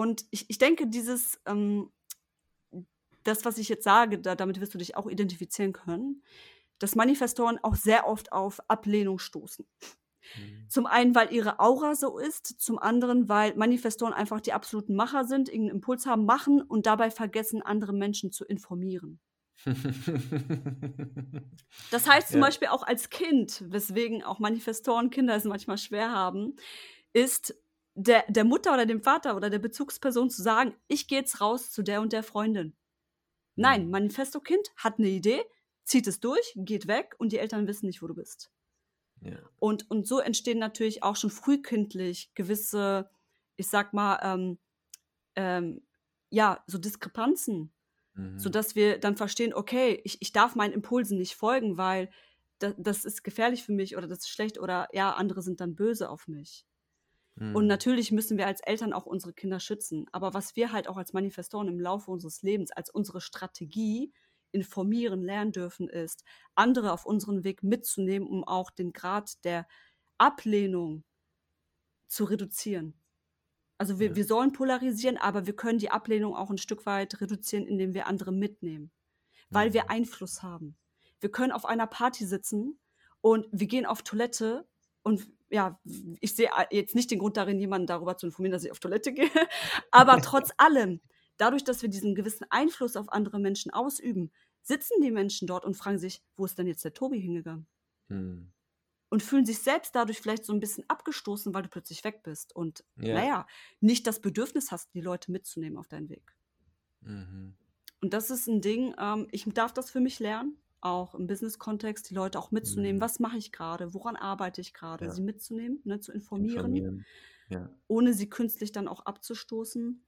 Und ich, ich denke, dieses, ähm, das, was ich jetzt sage, da, damit wirst du dich auch identifizieren können, dass Manifestoren auch sehr oft auf Ablehnung stoßen. Mhm. Zum einen, weil ihre Aura so ist, zum anderen, weil Manifestoren einfach die absoluten Macher sind, irgendeinen Impuls haben, machen und dabei vergessen, andere Menschen zu informieren. das heißt zum ja. Beispiel auch als Kind, weswegen auch Manifestoren Kinder es manchmal schwer haben, ist der, der Mutter oder dem Vater oder der Bezugsperson zu sagen, ich gehe jetzt raus zu der und der Freundin. Nein, mhm. Manifesto-Kind hat eine Idee, zieht es durch, geht weg und die Eltern wissen nicht, wo du bist. Ja. Und, und so entstehen natürlich auch schon frühkindlich gewisse, ich sag mal, ähm, ähm, ja, so Diskrepanzen, mhm. sodass wir dann verstehen, okay, ich, ich darf meinen Impulsen nicht folgen, weil das, das ist gefährlich für mich oder das ist schlecht oder ja, andere sind dann böse auf mich. Und mhm. natürlich müssen wir als Eltern auch unsere Kinder schützen. Aber was wir halt auch als Manifestoren im Laufe unseres Lebens, als unsere Strategie informieren, lernen dürfen, ist, andere auf unseren Weg mitzunehmen, um auch den Grad der Ablehnung zu reduzieren. Also wir, ja. wir sollen polarisieren, aber wir können die Ablehnung auch ein Stück weit reduzieren, indem wir andere mitnehmen, weil mhm. wir Einfluss haben. Wir können auf einer Party sitzen und wir gehen auf Toilette und ja, ich sehe jetzt nicht den Grund darin, jemanden darüber zu informieren, dass ich auf Toilette gehe. Aber trotz allem, dadurch, dass wir diesen gewissen Einfluss auf andere Menschen ausüben, sitzen die Menschen dort und fragen sich, wo ist denn jetzt der Tobi hingegangen? Hm. Und fühlen sich selbst dadurch vielleicht so ein bisschen abgestoßen, weil du plötzlich weg bist. Und ja. naja, nicht das Bedürfnis hast, die Leute mitzunehmen auf deinen Weg. Mhm. Und das ist ein Ding, ähm, ich darf das für mich lernen auch im Business-Kontext die Leute auch mitzunehmen, mhm. was mache ich gerade, woran arbeite ich gerade, ja. sie mitzunehmen, ne, zu informieren, informieren. Ja. ohne sie künstlich dann auch abzustoßen. Mhm.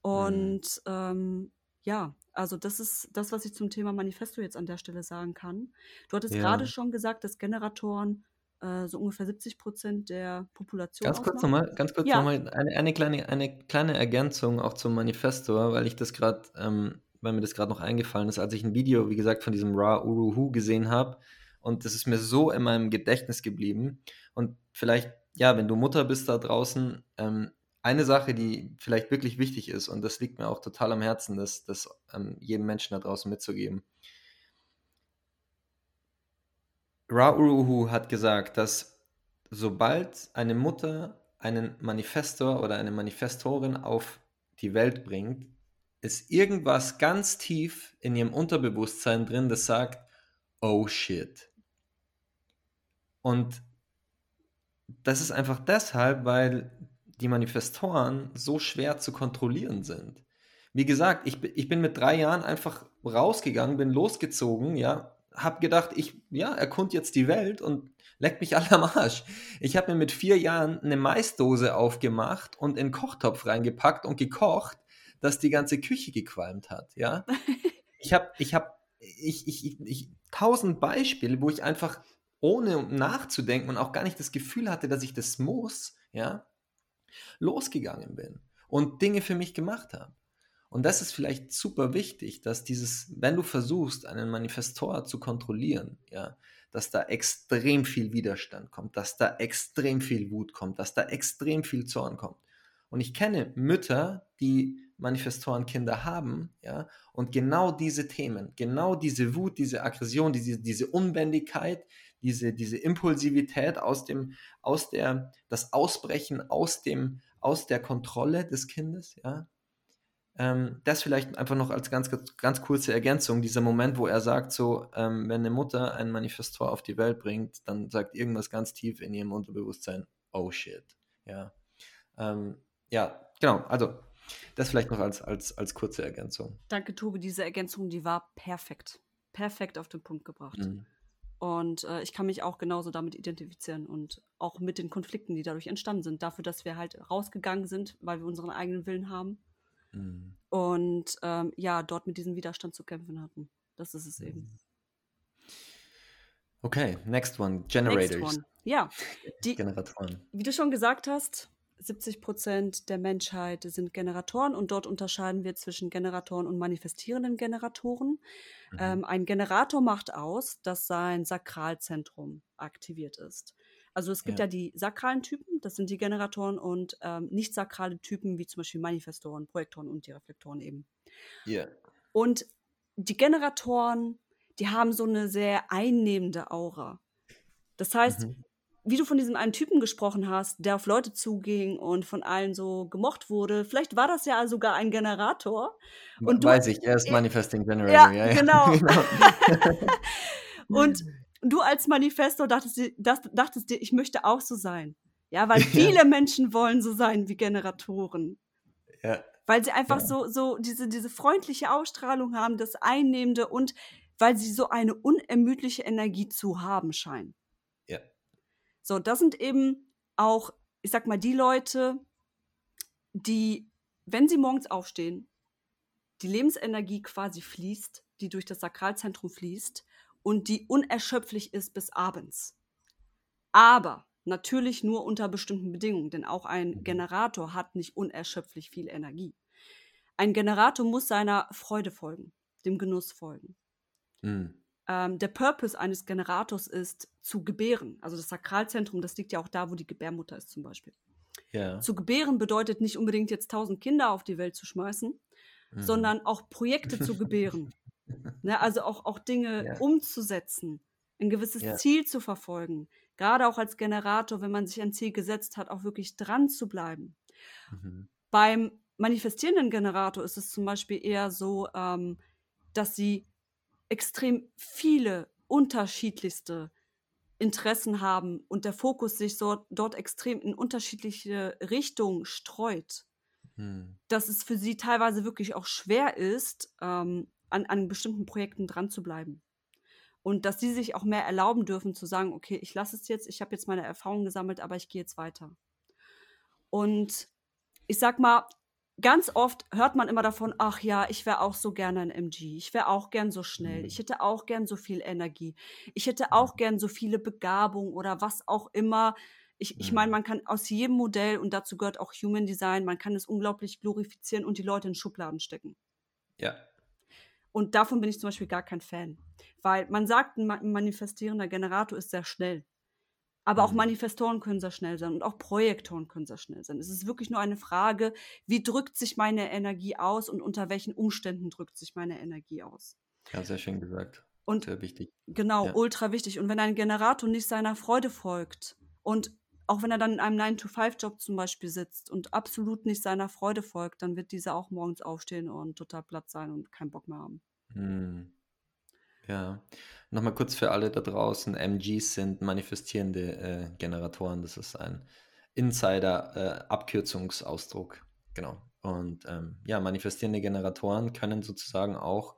Und mhm. ähm, ja, also das ist das, was ich zum Thema Manifesto jetzt an der Stelle sagen kann. Du hattest ja. gerade schon gesagt, dass Generatoren äh, so ungefähr 70 Prozent der Population Ganz kurz nochmal, ganz kurz ja. nochmal eine, eine, kleine, eine kleine Ergänzung auch zum Manifesto, weil ich das gerade ähm, weil mir das gerade noch eingefallen ist, als ich ein Video, wie gesagt, von diesem Ra Uruhu gesehen habe. Und das ist mir so in meinem Gedächtnis geblieben. Und vielleicht, ja, wenn du Mutter bist da draußen, ähm, eine Sache, die vielleicht wirklich wichtig ist, und das liegt mir auch total am Herzen, das, das ähm, jedem Menschen da draußen mitzugeben. Ra Uruhu hat gesagt, dass sobald eine Mutter einen Manifestor oder eine Manifestorin auf die Welt bringt, ist irgendwas ganz tief in ihrem Unterbewusstsein drin, das sagt, oh shit. Und das ist einfach deshalb, weil die Manifestoren so schwer zu kontrollieren sind. Wie gesagt, ich, ich bin mit drei Jahren einfach rausgegangen, bin losgezogen, ja, hab gedacht, ich, ja, erkund jetzt die Welt und Leckt mich alle am Arsch. Ich habe mir mit vier Jahren eine Maisdose aufgemacht und in den Kochtopf reingepackt und gekocht, dass die ganze Küche gequalmt hat, ja. Ich habe, ich habe, ich, ich, ich, ich, tausend Beispiele, wo ich einfach ohne nachzudenken und auch gar nicht das Gefühl hatte, dass ich das muss, ja, losgegangen bin und Dinge für mich gemacht habe. Und das ist vielleicht super wichtig, dass dieses, wenn du versuchst, einen Manifestor zu kontrollieren, ja, dass da extrem viel Widerstand kommt, dass da extrem viel Wut kommt, dass da extrem viel Zorn kommt. Und ich kenne Mütter, die Manifestorenkinder haben, ja, und genau diese Themen, genau diese Wut, diese Aggression, diese, diese Unbändigkeit, diese, diese Impulsivität aus dem, aus der, das Ausbrechen aus dem, aus der Kontrolle des Kindes, ja. Ähm, das vielleicht einfach noch als ganz, ganz kurze Ergänzung, dieser Moment, wo er sagt, so, ähm, wenn eine Mutter einen Manifestor auf die Welt bringt, dann sagt irgendwas ganz tief in ihrem Unterbewusstsein, oh shit, ja. Ähm, ja, genau, also das vielleicht noch als, als, als kurze Ergänzung. Danke, Tobi. Diese Ergänzung, die war perfekt. Perfekt auf den Punkt gebracht. Mhm. Und äh, ich kann mich auch genauso damit identifizieren und auch mit den Konflikten, die dadurch entstanden sind. Dafür, dass wir halt rausgegangen sind, weil wir unseren eigenen Willen haben. Mhm. Und ähm, ja, dort mit diesem Widerstand zu kämpfen hatten. Das ist es mhm. eben. Okay, next one. Generators. Next one. Ja, die Generatoren. Wie du schon gesagt hast, 70 Prozent der Menschheit sind Generatoren und dort unterscheiden wir zwischen Generatoren und manifestierenden Generatoren. Mhm. Ähm, ein Generator macht aus, dass sein Sakralzentrum aktiviert ist. Also es gibt ja, ja die sakralen Typen, das sind die Generatoren und ähm, nicht sakrale Typen wie zum Beispiel Manifestoren, Projektoren und die Reflektoren eben. Ja. Und die Generatoren, die haben so eine sehr einnehmende Aura. Das heißt, mhm wie du von diesem einen Typen gesprochen hast, der auf Leute zuging und von allen so gemocht wurde, vielleicht war das ja sogar ein Generator. Und Weiß du, ich, er ist Manifesting Generator. Ja, ja, ja. genau. genau. und du als Manifestor dachtest, dachtest dir, ich möchte auch so sein. Ja, weil viele Menschen wollen so sein wie Generatoren. Ja. Weil sie einfach ja. so, so diese, diese freundliche Ausstrahlung haben, das Einnehmende und weil sie so eine unermüdliche Energie zu haben scheinen. So, das sind eben auch, ich sag mal, die Leute, die, wenn sie morgens aufstehen, die Lebensenergie quasi fließt, die durch das Sakralzentrum fließt und die unerschöpflich ist bis abends. Aber natürlich nur unter bestimmten Bedingungen, denn auch ein. Generator hat nicht unerschöpflich viel Energie. Ein Generator muss seiner Freude folgen, dem Genuss folgen. Mhm ähm, der Purpose eines Generators ist, zu gebären. Also das Sakralzentrum, das liegt ja auch da, wo die Gebärmutter ist zum Beispiel. Ja. Zu gebären bedeutet nicht unbedingt jetzt tausend Kinder auf die Welt zu schmeißen, mhm. sondern auch Projekte zu gebären. ne, also auch, auch Dinge ja. umzusetzen, ein gewisses ja. Ziel zu verfolgen. Gerade auch als Generator, wenn man sich ein Ziel gesetzt hat, auch wirklich dran zu bleiben. Mhm. Beim manifestierenden Generator ist es zum Beispiel eher so, ähm, dass sie extrem viele unterschiedlichste Interessen haben und der Fokus sich so, dort extrem in unterschiedliche Richtungen streut, hm. dass es für sie teilweise wirklich auch schwer ist, ähm, an, an bestimmten Projekten dran zu bleiben. Und dass sie sich auch mehr erlauben dürfen zu sagen, okay, ich lasse es jetzt, ich habe jetzt meine Erfahrungen gesammelt, aber ich gehe jetzt weiter. Und ich sag mal, ganz oft hört man immer davon, ach ja, ich wäre auch so gerne ein MG. Ich wäre auch gern so schnell. Ich mhm. hätte auch gern so viel Energie. Ich hätte auch gern so viele Begabungen oder was auch immer. Ich, ich meine, mhm. man kann aus jedem Modell, und dazu gehört auch Human Design, man kann es unglaublich glorifizieren und die Leute in Schubladen stecken. Ja. Und davon bin ich zum Beispiel gar kein Fan. Weil man sagt, ein manifestierender Generator ist sehr schnell. Aber auch mhm. Manifestoren können sehr schnell sein und auch Projektoren können sehr schnell sein. Es ist wirklich nur eine Frage, wie drückt sich meine Energie aus und unter welchen Umständen drückt sich meine Energie aus. Ja, sehr schön gesagt. Und sehr wichtig. Genau, ja. ultra wichtig. Und wenn ein Generator nicht seiner Freude folgt und auch wenn er dann in einem 9-to-5-Job zum Beispiel sitzt und absolut nicht seiner Freude folgt, dann wird dieser auch morgens aufstehen und total platt sein und keinen Bock mehr haben. Hm. Ja, nochmal kurz für alle da draußen, MGs sind manifestierende äh, Generatoren, das ist ein Insider-Abkürzungsausdruck, äh, genau. Und ähm, ja, manifestierende Generatoren können sozusagen auch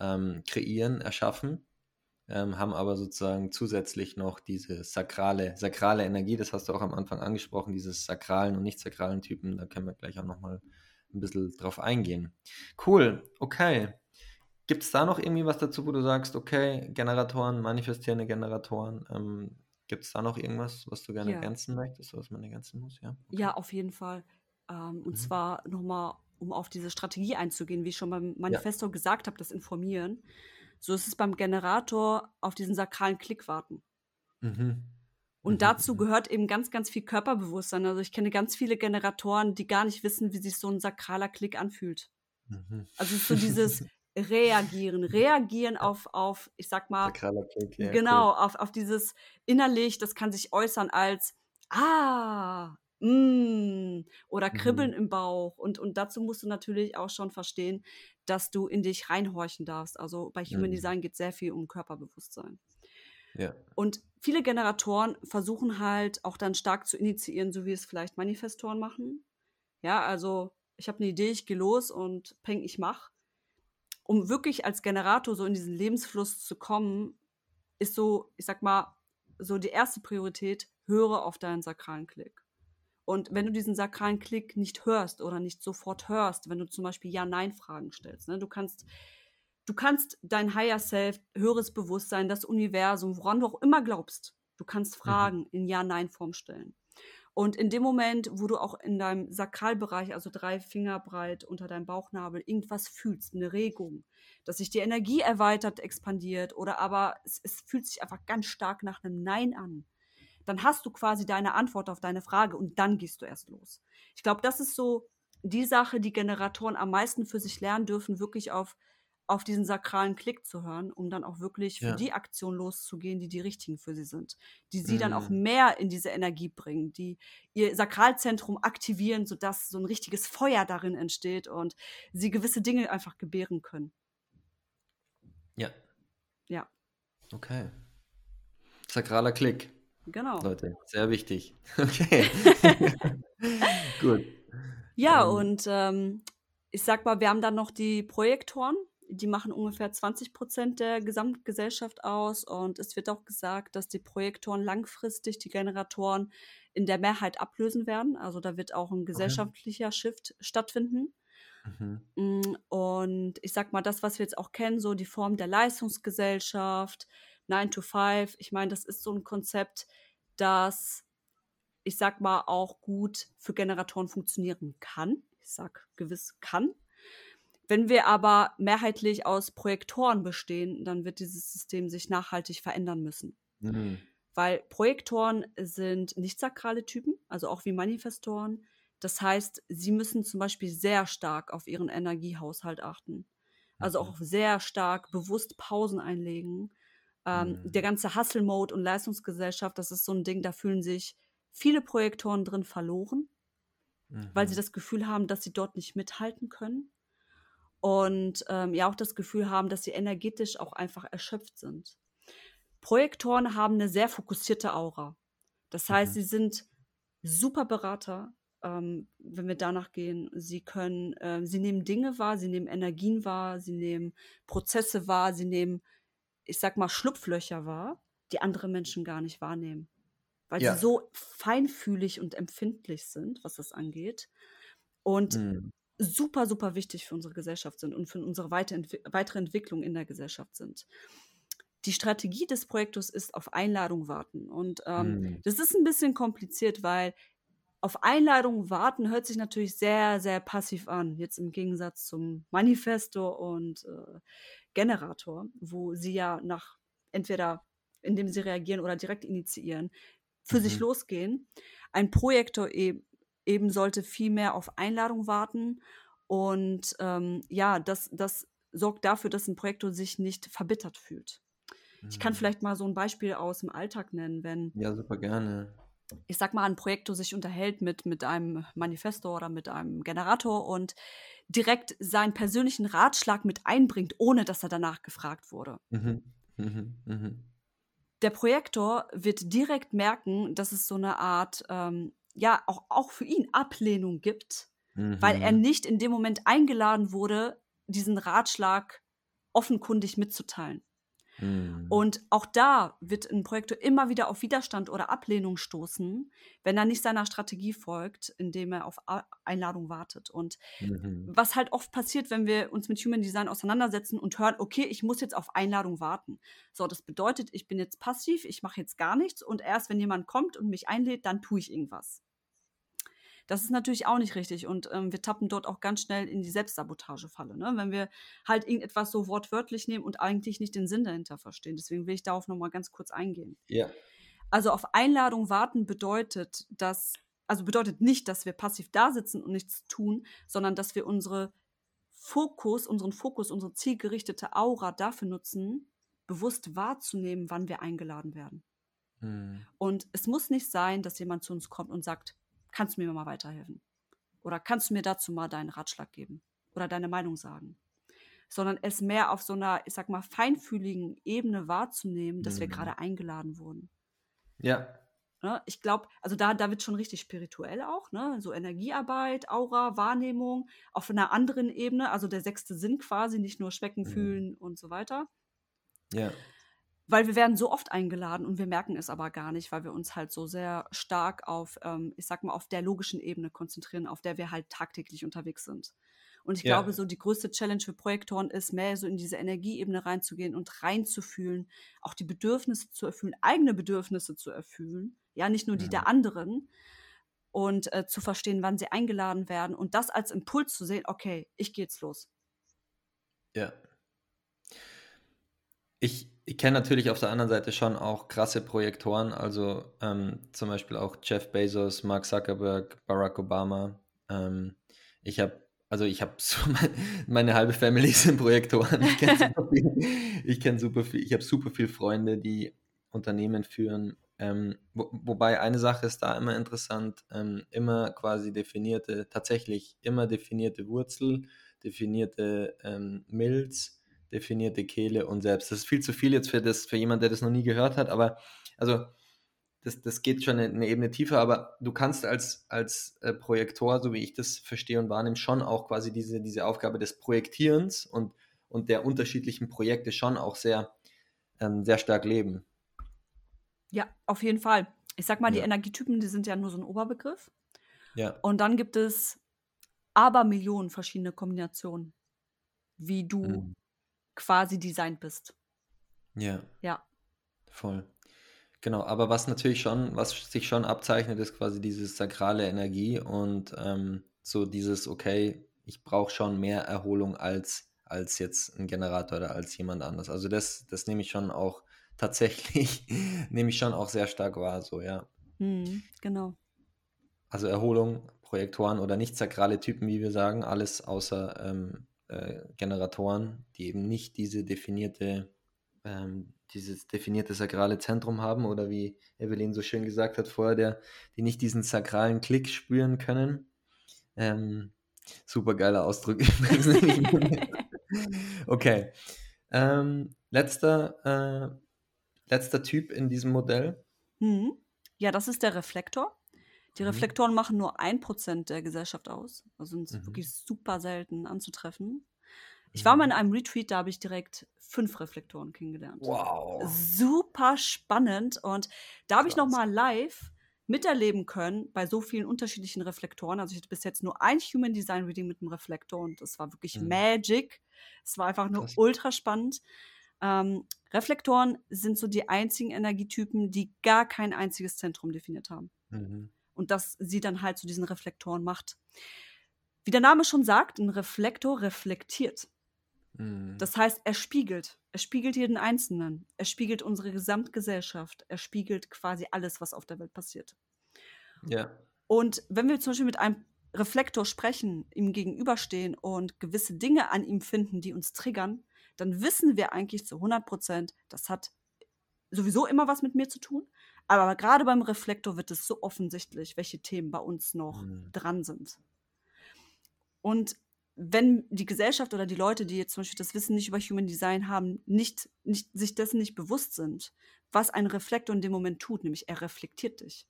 ähm, kreieren, erschaffen ähm, haben aber sozusagen zusätzlich noch diese sakrale, sakrale Energie, das hast du auch am Anfang angesprochen, dieses sakralen und nicht sakralen Typen, da können wir gleich auch nochmal ein bisschen drauf eingehen. Cool, okay. Gibt es da noch irgendwie was dazu, wo du sagst, okay, Generatoren, manifestierende Generatoren, ähm, gibt es da noch irgendwas, was du gerne ja. ergänzen möchtest, was man ergänzen muss? Ja, okay. ja auf jeden Fall. Ähm, und mhm. zwar nochmal, um auf diese Strategie einzugehen, wie ich schon beim Manifesto ja. gesagt habe, das Informieren. So ist es beim Generator auf diesen sakralen Klick warten. Mhm. Und mhm. dazu mhm. gehört eben ganz, ganz viel Körperbewusstsein. Also ich kenne ganz viele Generatoren, die gar nicht wissen, wie sich so ein sakraler Klick anfühlt. Mhm. Also es ist so dieses Reagieren, reagieren auf, auf ich sag mal, Klick, ja, genau, cool. auf, auf dieses innerlich, das kann sich äußern als, ah, mm, oder Kribbeln mhm. im Bauch. Und, und dazu musst du natürlich auch schon verstehen, dass du in dich reinhorchen darfst. Also bei Human mhm. Design geht sehr viel um Körperbewusstsein. Ja. Und viele Generatoren versuchen halt auch dann stark zu initiieren, so wie es vielleicht Manifestoren machen. Ja, also ich habe eine Idee, ich gehe los und peng, ich mach. Um wirklich als Generator so in diesen Lebensfluss zu kommen, ist so, ich sag mal, so die erste Priorität, höre auf deinen sakralen Klick. Und wenn du diesen sakralen Klick nicht hörst oder nicht sofort hörst, wenn du zum Beispiel Ja-Nein-Fragen stellst, ne, du kannst Du kannst dein Higher Self, höheres Bewusstsein, das Universum, woran du auch immer glaubst, du kannst mhm. Fragen mhm. in Ja-Nein-Form stellen. Und in dem Moment, wo du auch in deinem Sakralbereich, also drei Finger breit unter deinem Bauchnabel, irgendwas fühlst, eine Regung, dass sich die Energie erweitert, expandiert oder aber es, es fühlt sich einfach ganz stark nach einem Nein an, dann hast du quasi deine Antwort auf deine Frage und dann gehst du erst los. Ich glaube, das ist so die Sache, die Generatoren am meisten für sich lernen dürfen, wirklich auf auf diesen sakralen Klick zu hören, um dann auch wirklich für ja. die Aktion loszugehen, die die richtigen für sie sind, die sie mhm. dann auch mhm. mehr in diese Energie bringen, die ihr Sakralzentrum aktivieren, sodass so ein richtiges Feuer darin entsteht und sie gewisse Dinge einfach gebären können. Ja. Ja. Okay. Sakraler Klick. Genau. Leute, sehr wichtig. Okay. Gut. Ja, ähm. und ähm, ich sag mal, wir haben dann noch die Projektoren die machen ungefähr 20 Prozent der Gesamtgesellschaft aus. Und es wird auch gesagt, dass die Projektoren langfristig die Generatoren in der Mehrheit ablösen werden. Also da wird auch ein gesellschaftlicher okay. Shift stattfinden. Mhm. Mm, und ich sag mal, das, was wir jetzt auch kennen, so die Form der Leistungsgesellschaft, 9 to 5, ich meine, das ist so ein Konzept, das, ich sag mal, auch gut für Generatoren funktionieren kann. Ich sag gewiss kann, wenn wir aber mehrheitlich aus Projektoren bestehen, dann wird dieses System sich nachhaltig verändern müssen. Mhm. Weil Projektoren sind nicht sakrale Typen, also auch wie Manifestoren. Das heißt, sie müssen zum Beispiel sehr stark auf ihren Energiehaushalt achten. Also auch sehr stark bewusst Pausen einlegen. Ähm, mhm. Der ganze Hustle-Mode und Leistungsgesellschaft, das ist so ein Ding, da fühlen sich viele Projektoren drin verloren, mhm. weil sie mhm. das Gefühl haben, dass sie dort nicht mithalten können und ähm, ja auch das Gefühl haben, dass sie energetisch auch einfach erschöpft sind. Projektoren haben eine sehr fokussierte Aura. Das heißt, mhm. sie sind super Berater, ähm, wenn wir danach gehen. Sie können, äh, sie nehmen Dinge wahr, sie nehmen Energien wahr, sie nehmen Prozesse wahr, sie nehmen, ich sag mal, Schlupflöcher wahr, die andere Menschen gar nicht wahrnehmen. Weil ja. sie so feinfühlig und empfindlich sind, was das angeht. Und mhm super, super wichtig für unsere Gesellschaft sind und für unsere weitere Entwicklung in der Gesellschaft sind. Die Strategie des Projektes ist auf Einladung warten. Und ähm, mhm. das ist ein bisschen kompliziert, weil auf Einladung warten hört sich natürlich sehr, sehr passiv an. Jetzt im Gegensatz zum Manifesto und äh, Generator, wo sie ja nach entweder indem sie reagieren oder direkt initiieren, für mhm. sich losgehen. Ein Projektor eben eben sollte viel mehr auf Einladung warten. Und ähm, ja, das, das sorgt dafür, dass ein Projektor sich nicht verbittert fühlt. Ich kann mhm. vielleicht mal so ein Beispiel aus dem Alltag nennen, wenn. Ja, super gerne. Ich sag mal, ein Projektor sich unterhält mit, mit einem Manifesto oder mit einem Generator und direkt seinen persönlichen Ratschlag mit einbringt, ohne dass er danach gefragt wurde. Mhm. Mhm. Mhm. Der Projektor wird direkt merken, dass es so eine Art ähm, ja auch, auch für ihn Ablehnung gibt, mhm. weil er mhm. nicht in dem Moment eingeladen wurde, diesen Ratschlag offenkundig mitzuteilen. Mhm. Und auch da wird ein Projektor immer wieder auf Widerstand oder Ablehnung stoßen, wenn er nicht seiner Strategie folgt, indem er auf Einladung wartet. Und mhm. was halt oft passiert, wenn wir uns mit Human Design auseinandersetzen und hören, okay, ich muss jetzt auf Einladung warten. So, das bedeutet, ich bin jetzt passiv, ich mache jetzt gar nichts und erst wenn jemand kommt und mich einlädt, dann tue ich irgendwas. Das ist natürlich auch nicht richtig und ähm, wir tappen dort auch ganz schnell in die Selbstsabotagefalle, ne? wenn wir halt irgendetwas so wortwörtlich nehmen und eigentlich nicht den Sinn dahinter verstehen. Deswegen will ich darauf nochmal ganz kurz eingehen. Ja. Also auf Einladung warten bedeutet, dass, also bedeutet nicht, dass wir passiv da sitzen und nichts tun, sondern dass wir unsere Fokus, unseren Fokus, unsere zielgerichtete Aura dafür nutzen, bewusst wahrzunehmen, wann wir eingeladen werden. Hm. Und es muss nicht sein, dass jemand zu uns kommt und sagt, kannst du mir mal weiterhelfen? Oder kannst du mir dazu mal deinen Ratschlag geben oder deine Meinung sagen? Sondern es mehr auf so einer, ich sag mal, feinfühligen Ebene wahrzunehmen, dass mhm. wir gerade eingeladen wurden. Ja. Ne? Ich glaube, also da, da wird schon richtig spirituell auch, ne? So Energiearbeit, Aura, Wahrnehmung, auf einer anderen Ebene, also der sechste Sinn quasi, nicht nur schmecken, mhm. fühlen und so weiter. Ja. Weil wir werden so oft eingeladen und wir merken es aber gar nicht, weil wir uns halt so sehr stark auf, ähm, ich sag mal, auf der logischen Ebene konzentrieren, auf der wir halt tagtäglich unterwegs sind. Und ich ja. glaube, so die größte Challenge für Projektoren ist, mehr so in diese Energieebene reinzugehen und reinzufühlen, auch die Bedürfnisse zu erfüllen, eigene Bedürfnisse zu erfüllen, ja, nicht nur die ja. der anderen. Und äh, zu verstehen, wann sie eingeladen werden und das als Impuls zu sehen, okay, ich gehe jetzt los. Ja. Ich, ich kenne natürlich auf der anderen Seite schon auch krasse Projektoren, also ähm, zum Beispiel auch Jeff Bezos, Mark Zuckerberg, Barack Obama. Ähm, ich habe, also ich habe so meine, meine, halbe Family sind Projektoren. Ich kenne super viel, ich kenne super viel, ich habe super viele Freunde, die Unternehmen führen. Ähm, wo, wobei eine Sache ist da immer interessant, ähm, immer quasi definierte, tatsächlich immer definierte Wurzel, definierte ähm, Milz definierte Kehle und Selbst. Das ist viel zu viel jetzt für, das, für jemanden, der das noch nie gehört hat, aber also das, das geht schon eine, Ebene tiefer, aber du kannst als, als äh, Projektor, so wie ich das verstehe und wahrnehme, schon auch quasi diese, diese Aufgabe des Projektierens und, und der unterschiedlichen Projekte schon auch sehr, ähm, sehr stark leben. Ja, auf jeden Fall. Ich sag mal, die ja. Energietypen, die sind ja nur so ein Oberbegriff. Ja. Und dann gibt es aber Millionen verschiedene Kombinationen, wie du mhm quasi designt bist. Ja. Ja. Voll. Genau, aber was natürlich schon, was sich schon abzeichnet, ist quasi diese sakrale Energie und ähm, so dieses, okay, ich brauche schon mehr Erholung als, als jetzt ein Generator oder als jemand anders. Also das, das nehme ich schon auch tatsächlich, nehme ich schon auch sehr stark wahr, so, ja. Mhm, genau. Also Erholung, Projektoren oder nicht sakrale Typen, wie wir sagen, alles außer ähm, äh, Generatoren, die eben nicht diese definierte, ähm, dieses definierte sakrale Zentrum haben oder wie Evelyn so schön gesagt hat vorher, der, die nicht diesen sakralen Klick spüren können. Ähm, super geiler Ausdruck okay. Ähm, letzter, äh, letzter Typ in diesem Modell. Mhm. Ja, das ist der Reflektor. Die mhm. Reflektoren mhm. machen nur ein Prozent der Gesellschaft aus. Also sind mhm. wirklich super selten anzutreffen. Ich war mal in mhm. einem Retreat, da habe ich direkt fünf Reflektoren kennengelernt. Wow. Super spannend. Und da habe ich nochmal live miterleben können bei so vielen unterschiedlichen Reflektoren. Also ich hatte bis jetzt nur ein Human Design Reading mit einem Reflektor und das war wirklich mhm. Magic. Es war einfach nur Krass. ultra spannend. Ähm, Reflektoren sind so die einzigen Energietypen, die gar kein einziges Zentrum definiert haben. Mhm und das sie dann halt zu diesen Reflektoren macht. Wie der Name schon sagt, ein Reflektor reflektiert. Mhm. Das heißt, er spiegelt. Er spiegelt jeden Einzelnen. Er spiegelt unsere Gesamtgesellschaft. Er spiegelt quasi alles, was auf der Welt passiert. Ja. Und wenn wir zum Beispiel mit einem Reflektor sprechen, ihm gegenüberstehen und gewisse Dinge an ihm finden, die uns triggern, dann wissen wir eigentlich zu 100 Prozent, das hat sowieso immer was mit mir zu tun. Aber gerade beim Reflektor wird es so offensichtlich, welche Themen bei uns noch mhm. dran sind. Und wenn die Gesellschaft oder die Leute, die jetzt zum Beispiel das Wissen nicht über Human Design haben, nicht, nicht, sich dessen nicht bewusst sind, was ein Reflektor in dem Moment tut, nämlich er reflektiert dich.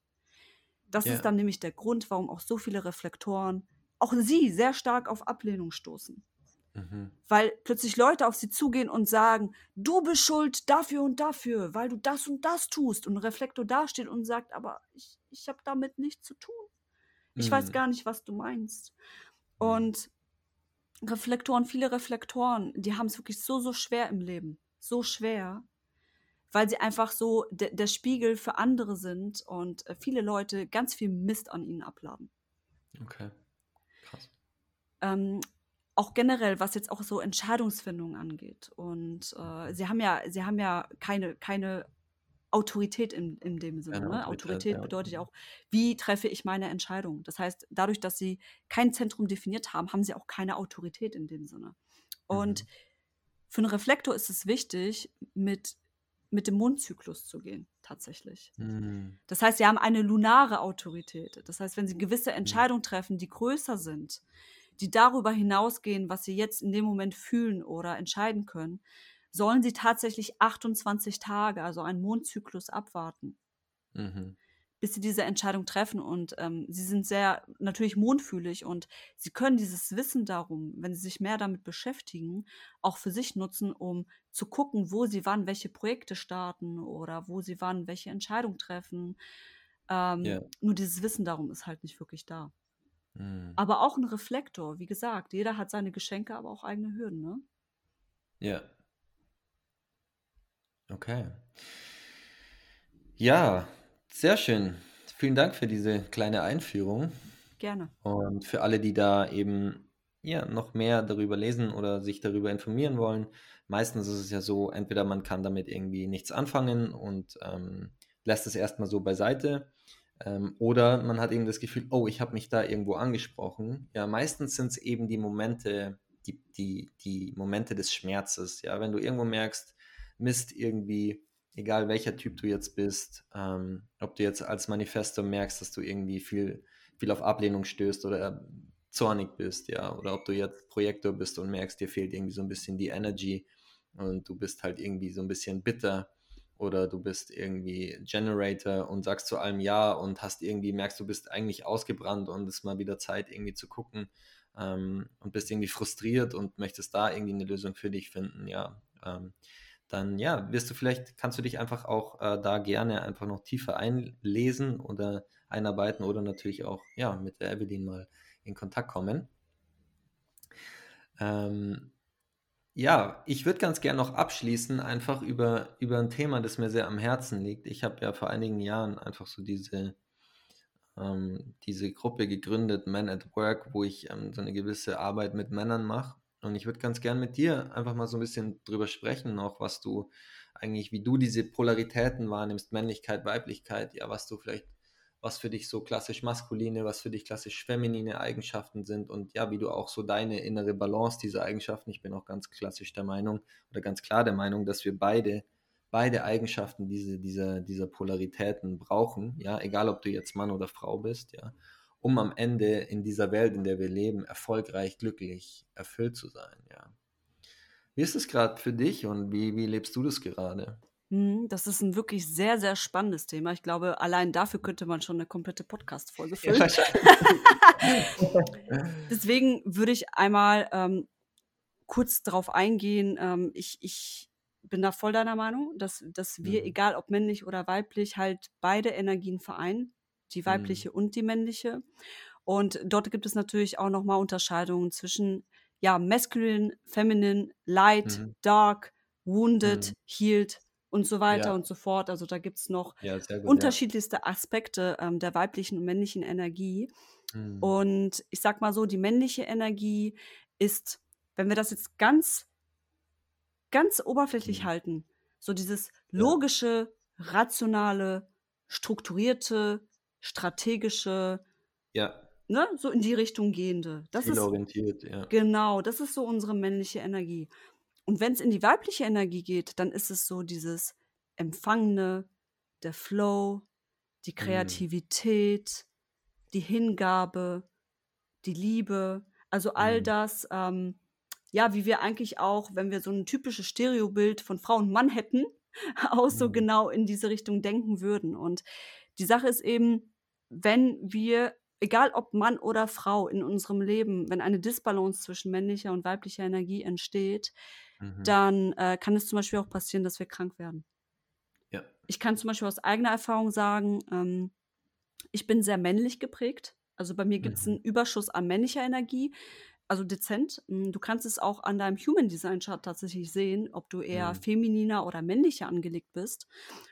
Das ja. ist dann nämlich der Grund, warum auch so viele Reflektoren, auch sie, sehr stark auf Ablehnung stoßen. Mhm. Weil plötzlich Leute auf sie zugehen und sagen, du bist schuld dafür und dafür, weil du das und das tust. Und ein Reflektor dasteht und sagt, aber ich, ich habe damit nichts zu tun. Ich mhm. weiß gar nicht, was du meinst. Mhm. Und Reflektoren, viele Reflektoren, die haben es wirklich so, so schwer im Leben. So schwer, weil sie einfach so de der Spiegel für andere sind und äh, viele Leute ganz viel Mist an ihnen abladen. Okay. Krass. Ähm, auch generell, was jetzt auch so Entscheidungsfindung angeht. Und äh, mhm. sie haben ja, sie haben ja keine, keine Autorität in, in dem Sinne. Ne? Autorität, Autorität ja. bedeutet ja auch, wie treffe ich meine Entscheidung. Das heißt, dadurch, dass sie kein Zentrum definiert haben, haben sie auch keine Autorität in dem Sinne. Und mhm. für einen Reflektor ist es wichtig, mit, mit dem Mondzyklus zu gehen, tatsächlich. Mhm. Das heißt, sie haben eine lunare Autorität. Das heißt, wenn sie gewisse mhm. Entscheidungen treffen, die größer sind, die darüber hinausgehen, was sie jetzt in dem Moment fühlen oder entscheiden können, sollen sie tatsächlich 28 Tage, also einen Mondzyklus abwarten, mhm. bis sie diese Entscheidung treffen. Und ähm, sie sind sehr natürlich mondfühlig und sie können dieses Wissen darum, wenn sie sich mehr damit beschäftigen, auch für sich nutzen, um zu gucken, wo sie wann welche Projekte starten oder wo sie wann welche Entscheidung treffen. Ähm, yeah. Nur dieses Wissen darum ist halt nicht wirklich da. Mhm. Aber auch ein Reflektor, wie gesagt, jeder hat seine Geschenke, aber auch eigene Hürden, ne? Ja, Okay. Ja, sehr schön. Vielen Dank für diese kleine Einführung. Gerne. Und für alle, die da eben ja, noch mehr darüber lesen oder sich darüber informieren wollen, meistens ist es ja so, entweder man kann damit irgendwie nichts anfangen und ähm, lässt es erstmal so beiseite. Ähm, oder man hat eben das Gefühl, oh, ich habe mich da irgendwo angesprochen. Ja, meistens sind es eben die Momente, die, die, die Momente des Schmerzes. Ja, wenn du irgendwo merkst, Mist irgendwie, egal welcher Typ du jetzt bist, ähm, ob du jetzt als Manifesto merkst, dass du irgendwie viel, viel auf Ablehnung stößt oder zornig bist, ja, oder ob du jetzt Projektor bist und merkst, dir fehlt irgendwie so ein bisschen die Energy und du bist halt irgendwie so ein bisschen bitter oder du bist irgendwie Generator und sagst zu allem Ja und hast irgendwie, merkst du bist eigentlich ausgebrannt und es ist mal wieder Zeit irgendwie zu gucken ähm, und bist irgendwie frustriert und möchtest da irgendwie eine Lösung für dich finden, ja. Ähm, dann ja, wirst du vielleicht, kannst du dich einfach auch äh, da gerne einfach noch tiefer einlesen oder einarbeiten oder natürlich auch ja, mit der Evelyn mal in Kontakt kommen. Ähm, ja, ich würde ganz gerne noch abschließen, einfach über, über ein Thema, das mir sehr am Herzen liegt. Ich habe ja vor einigen Jahren einfach so diese, ähm, diese Gruppe gegründet, Men at Work, wo ich ähm, so eine gewisse Arbeit mit Männern mache. Und ich würde ganz gern mit dir einfach mal so ein bisschen drüber sprechen, noch was du eigentlich, wie du diese Polaritäten wahrnimmst, Männlichkeit, Weiblichkeit, ja, was du vielleicht, was für dich so klassisch maskuline, was für dich klassisch feminine Eigenschaften sind und ja, wie du auch so deine innere Balance dieser Eigenschaften, ich bin auch ganz klassisch der Meinung oder ganz klar der Meinung, dass wir beide beide Eigenschaften diese, dieser, dieser Polaritäten brauchen, ja, egal ob du jetzt Mann oder Frau bist, ja um am Ende in dieser Welt, in der wir leben, erfolgreich, glücklich, erfüllt zu sein. Ja. Wie ist es gerade für dich und wie, wie lebst du das gerade? Hm, das ist ein wirklich sehr, sehr spannendes Thema. Ich glaube, allein dafür könnte man schon eine komplette Podcast-Folge füllen. Ja, Deswegen würde ich einmal ähm, kurz darauf eingehen. Ähm, ich, ich bin da voll deiner Meinung, dass, dass wir, mhm. egal ob männlich oder weiblich, halt beide Energien vereinen die mhm. weibliche mhm. und die männliche. Und dort gibt es natürlich auch nochmal Unterscheidungen zwischen ja, masculine, feminine, light, mhm. dark, wounded, mhm. healed und so weiter ja. und so fort. Also da gibt es noch ja, gut, unterschiedlichste ja. Aspekte ähm, der weiblichen und männlichen Energie. Mhm. Und ich sag mal so, die männliche Energie ist, wenn wir das jetzt ganz, ganz oberflächlich mhm. halten, so dieses logische, rationale, strukturierte, strategische, ja. ne, so in die Richtung gehende. Das ist, ja. Genau, das ist so unsere männliche Energie. Und wenn es in die weibliche Energie geht, dann ist es so dieses Empfangene, der Flow, die mhm. Kreativität, mm. die Hingabe, die Liebe, also all mm. das, ähm, ja, wie wir eigentlich auch, wenn wir so ein typisches Stereobild von Frau und Mann hätten, auch so mm. genau in diese Richtung denken würden. Und die Sache ist eben, wenn wir egal ob Mann oder Frau in unserem Leben, wenn eine Disbalance zwischen männlicher und weiblicher Energie entsteht, mhm. dann äh, kann es zum Beispiel auch passieren, dass wir krank werden. Ja. Ich kann zum Beispiel aus eigener Erfahrung sagen, ähm, ich bin sehr männlich geprägt. Also bei mir gibt es mhm. einen Überschuss an männlicher Energie, also dezent. Hm, du kannst es auch an deinem Human Design Chart tatsächlich sehen, ob du eher mhm. femininer oder männlicher angelegt bist.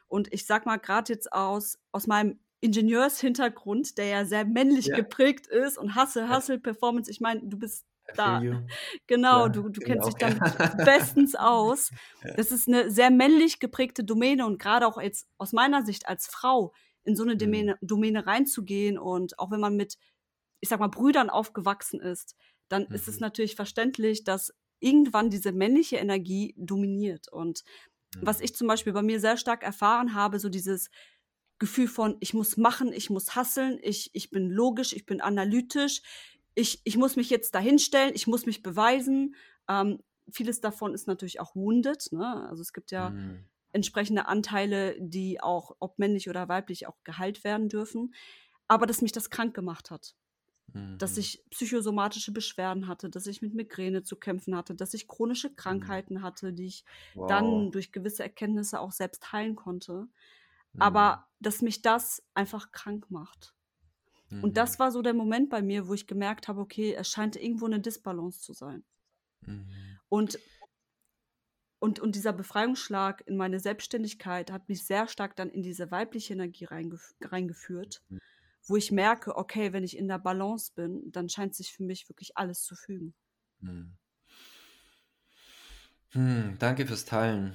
Und ich sag mal, gerade jetzt aus, aus meinem Ingenieurshintergrund, der ja sehr männlich ja. geprägt ist und Hasse, Hustle, Performance, ich meine, du bist da. Genau, ja, du, du kennst dich dann bestens aus. Das ist eine sehr männlich geprägte Domäne und gerade auch jetzt aus meiner Sicht als Frau in so eine Domäne, mhm. Domäne reinzugehen und auch wenn man mit, ich sag mal, Brüdern aufgewachsen ist, dann mhm. ist es mhm. natürlich verständlich, dass irgendwann diese männliche Energie dominiert. Und mhm. was ich zum Beispiel bei mir sehr stark erfahren habe, so dieses Gefühl von, ich muss machen, ich muss hasseln, ich, ich bin logisch, ich bin analytisch, ich, ich muss mich jetzt dahinstellen, ich muss mich beweisen. Ähm, vieles davon ist natürlich auch wounded. Ne? Also es gibt ja mhm. entsprechende Anteile, die auch, ob männlich oder weiblich, auch geheilt werden dürfen. Aber dass mich das krank gemacht hat. Mhm. Dass ich psychosomatische Beschwerden hatte, dass ich mit Migräne zu kämpfen hatte, dass ich chronische mhm. Krankheiten mhm. hatte, die ich wow. dann durch gewisse Erkenntnisse auch selbst heilen konnte. Mhm. Aber dass mich das einfach krank macht. Und das mhm. war so der Moment bei mir, wo ich gemerkt habe, okay, es scheint irgendwo eine Disbalance zu sein. Mhm. Und, und, und dieser Befreiungsschlag in meine Selbstständigkeit hat mich sehr stark dann in diese weibliche Energie reingef reingeführt, mhm. wo ich merke, okay, wenn ich in der Balance bin, dann scheint sich für mich wirklich alles zu fügen. Mhm. Hm, danke fürs Teilen.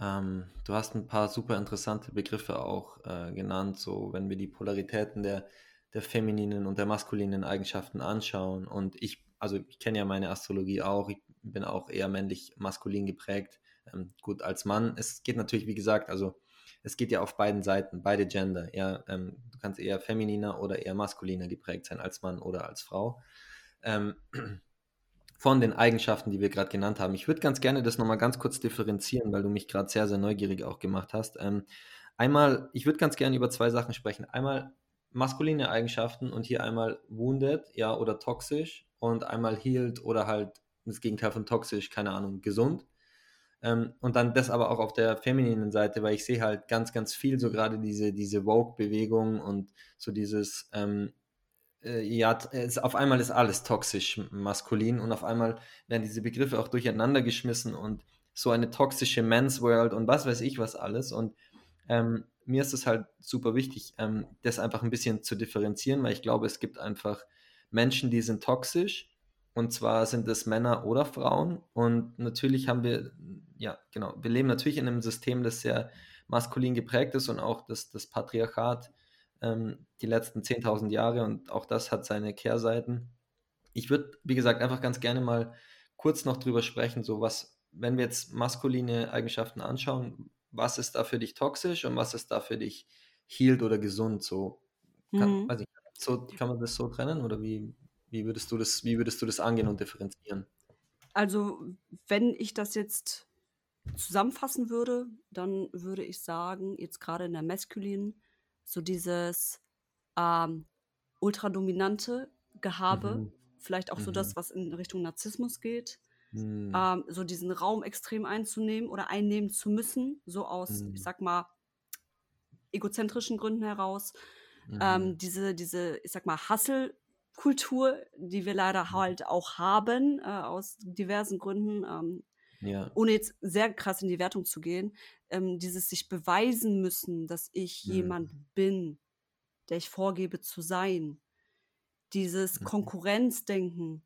Ähm, du hast ein paar super interessante Begriffe auch äh, genannt, so wenn wir die Polaritäten der der femininen und der maskulinen Eigenschaften anschauen. Und ich, also ich kenne ja meine Astrologie auch, ich bin auch eher männlich-maskulin geprägt. Ähm, gut, als Mann, es geht natürlich, wie gesagt, also es geht ja auf beiden Seiten, beide Gender. Ja, ähm, du kannst eher femininer oder eher maskuliner geprägt sein als Mann oder als Frau. Ähm, von den Eigenschaften, die wir gerade genannt haben. Ich würde ganz gerne das nochmal ganz kurz differenzieren, weil du mich gerade sehr, sehr neugierig auch gemacht hast. Ähm, einmal, ich würde ganz gerne über zwei Sachen sprechen. Einmal maskuline Eigenschaften und hier einmal wounded, ja, oder toxisch und einmal healed oder halt das Gegenteil von toxisch, keine Ahnung, gesund. Ähm, und dann das aber auch auf der femininen Seite, weil ich sehe halt ganz, ganz viel so gerade diese, diese Vogue-Bewegung und so dieses, ähm, äh, ja, es, auf einmal ist alles toxisch maskulin und auf einmal werden diese Begriffe auch durcheinander geschmissen und so eine toxische Men's World und was weiß ich was alles und ähm, mir ist es halt super wichtig, ähm, das einfach ein bisschen zu differenzieren, weil ich glaube, es gibt einfach Menschen, die sind toxisch und zwar sind es Männer oder Frauen und natürlich haben wir, ja, genau, wir leben natürlich in einem System, das sehr maskulin geprägt ist und auch das, das Patriarchat ähm, die letzten 10.000 Jahre und auch das hat seine Kehrseiten. Ich würde, wie gesagt, einfach ganz gerne mal kurz noch drüber sprechen, so was, wenn wir jetzt maskuline Eigenschaften anschauen, was ist da für dich toxisch und was ist da für dich healed oder gesund? So, kann, mhm. ich, so, kann man das so trennen oder wie, wie, würdest du das, wie würdest du das angehen und differenzieren? Also, wenn ich das jetzt zusammenfassen würde, dann würde ich sagen, jetzt gerade in der Maskulinen, so dieses ähm, ultradominante Gehabe, mhm. vielleicht auch mhm. so das, mhm. was in Richtung Narzissmus geht, Mhm. Ähm, so diesen Raum extrem einzunehmen oder einnehmen zu müssen, so aus, mhm. ich sag mal, egozentrischen Gründen heraus. Mhm. Ähm, diese, diese, ich sag mal, Hustle-Kultur, die wir leider mhm. halt auch haben, äh, aus diversen Gründen, ähm, ja. ohne jetzt sehr krass in die Wertung zu gehen, ähm, dieses sich beweisen müssen, dass ich mhm. jemand bin, der ich vorgebe zu sein. Dieses mhm. Konkurrenzdenken,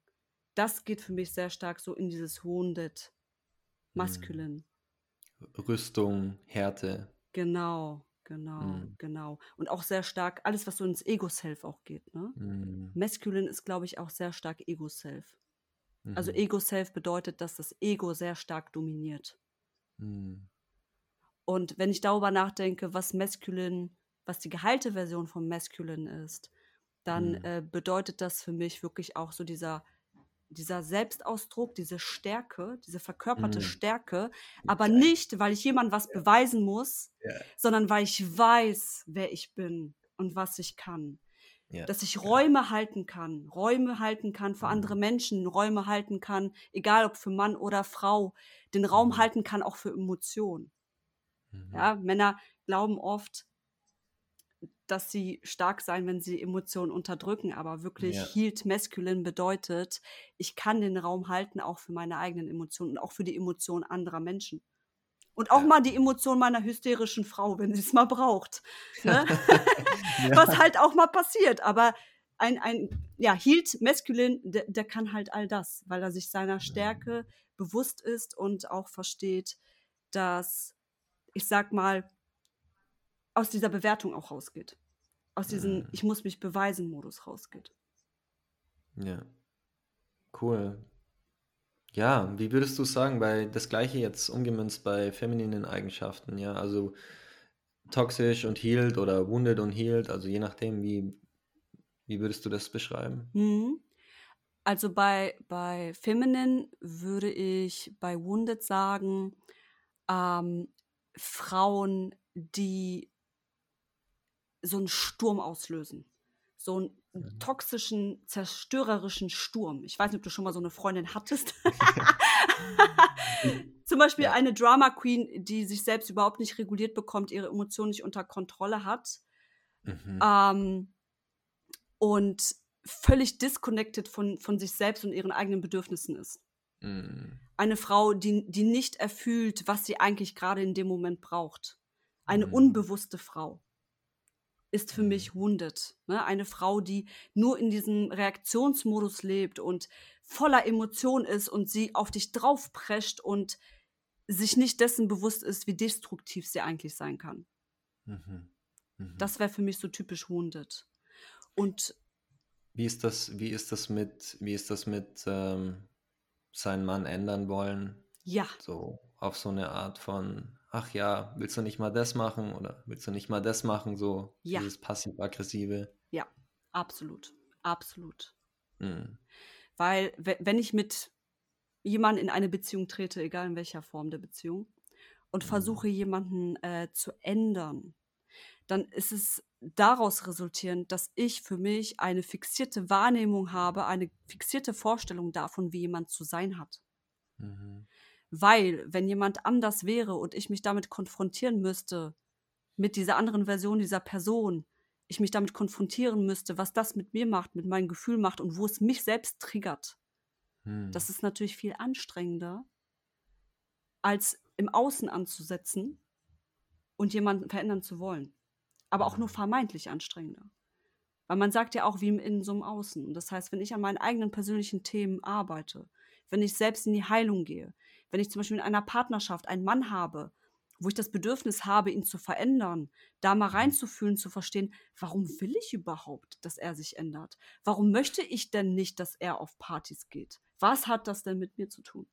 das geht für mich sehr stark so in dieses Wounded Maskulin. Rüstung, Härte. Genau, genau, mm. genau. Und auch sehr stark alles, was so ins Ego-Self auch geht. Ne? Mm. Masculine ist, glaube ich, auch sehr stark Ego-Self. Mhm. Also Ego-Self bedeutet, dass das Ego sehr stark dominiert. Mm. Und wenn ich darüber nachdenke, was Masculine, was die geheilte Version von Masculine ist, dann mm. äh, bedeutet das für mich wirklich auch so dieser dieser Selbstausdruck, diese Stärke, diese verkörperte mm. Stärke, aber okay. nicht, weil ich jemand was beweisen muss, yeah. sondern weil ich weiß, wer ich bin und was ich kann. Ja. Dass ich Räume ja. halten kann, Räume halten kann für mhm. andere Menschen, Räume halten kann, egal ob für Mann oder Frau, den Raum mhm. halten kann auch für Emotionen. Mhm. Ja, Männer glauben oft, dass sie stark sein, wenn sie Emotionen unterdrücken, aber wirklich ja. healed masculine bedeutet, ich kann den Raum halten auch für meine eigenen Emotionen und auch für die Emotionen anderer Menschen. Und auch ja. mal die Emotion meiner hysterischen Frau, wenn sie es mal braucht. Ne? ja. Was halt auch mal passiert. Aber ein, ein ja, Healed Masculine, der, der, kann halt all das, weil er sich seiner Stärke bewusst ist und auch versteht, dass, ich sag mal, aus dieser Bewertung auch rausgeht. Aus diesem mhm. Ich muss mich beweisen Modus rausgeht. Ja. Cool. Ja, wie würdest du sagen, bei das Gleiche jetzt umgemünzt bei femininen Eigenschaften, ja, also toxisch und healed oder wounded und healed, also je nachdem, wie, wie würdest du das beschreiben? Mhm. Also bei, bei Feminine würde ich bei Wounded sagen, ähm, Frauen, die so einen Sturm auslösen. So einen Mhm. toxischen, zerstörerischen Sturm. Ich weiß nicht, ob du schon mal so eine Freundin hattest. Zum Beispiel ja. eine Drama Queen, die sich selbst überhaupt nicht reguliert bekommt, ihre Emotionen nicht unter Kontrolle hat. Mhm. Ähm, und völlig disconnected von, von sich selbst und ihren eigenen Bedürfnissen ist. Mhm. Eine Frau, die, die nicht erfüllt, was sie eigentlich gerade in dem Moment braucht. Eine mhm. unbewusste Frau ist für mich mhm. wounded. Ne? Eine Frau, die nur in diesem Reaktionsmodus lebt und voller Emotion ist und sie auf dich draufprescht und sich nicht dessen bewusst ist, wie destruktiv sie eigentlich sein kann. Mhm. Mhm. Das wäre für mich so typisch wounded. Und wie ist das, wie ist das mit, wie ist das mit ähm, seinen Mann ändern wollen? Ja. So auf so eine Art von ach ja, willst du nicht mal das machen oder willst du nicht mal das machen, so ja. dieses passiv-aggressive. Ja, absolut, absolut. Mhm. Weil wenn ich mit jemandem in eine Beziehung trete, egal in welcher Form der Beziehung, und mhm. versuche jemanden äh, zu ändern, dann ist es daraus resultierend, dass ich für mich eine fixierte Wahrnehmung habe, eine fixierte Vorstellung davon, wie jemand zu sein hat. Mhm. Weil, wenn jemand anders wäre und ich mich damit konfrontieren müsste, mit dieser anderen Version dieser Person, ich mich damit konfrontieren müsste, was das mit mir macht, mit meinem Gefühl macht und wo es mich selbst triggert. Hm. Das ist natürlich viel anstrengender, als im Außen anzusetzen und jemanden verändern zu wollen. Aber auch nur hm. vermeintlich anstrengender. Weil man sagt ja auch wie im Innen so im Außen. Das heißt, wenn ich an meinen eigenen persönlichen Themen arbeite, wenn ich selbst in die Heilung gehe, wenn ich zum Beispiel in einer Partnerschaft einen Mann habe, wo ich das Bedürfnis habe, ihn zu verändern, da mal mhm. reinzufühlen, zu verstehen, warum will ich überhaupt, dass er sich ändert? Warum möchte ich denn nicht, dass er auf Partys geht? Was hat das denn mit mir zu tun?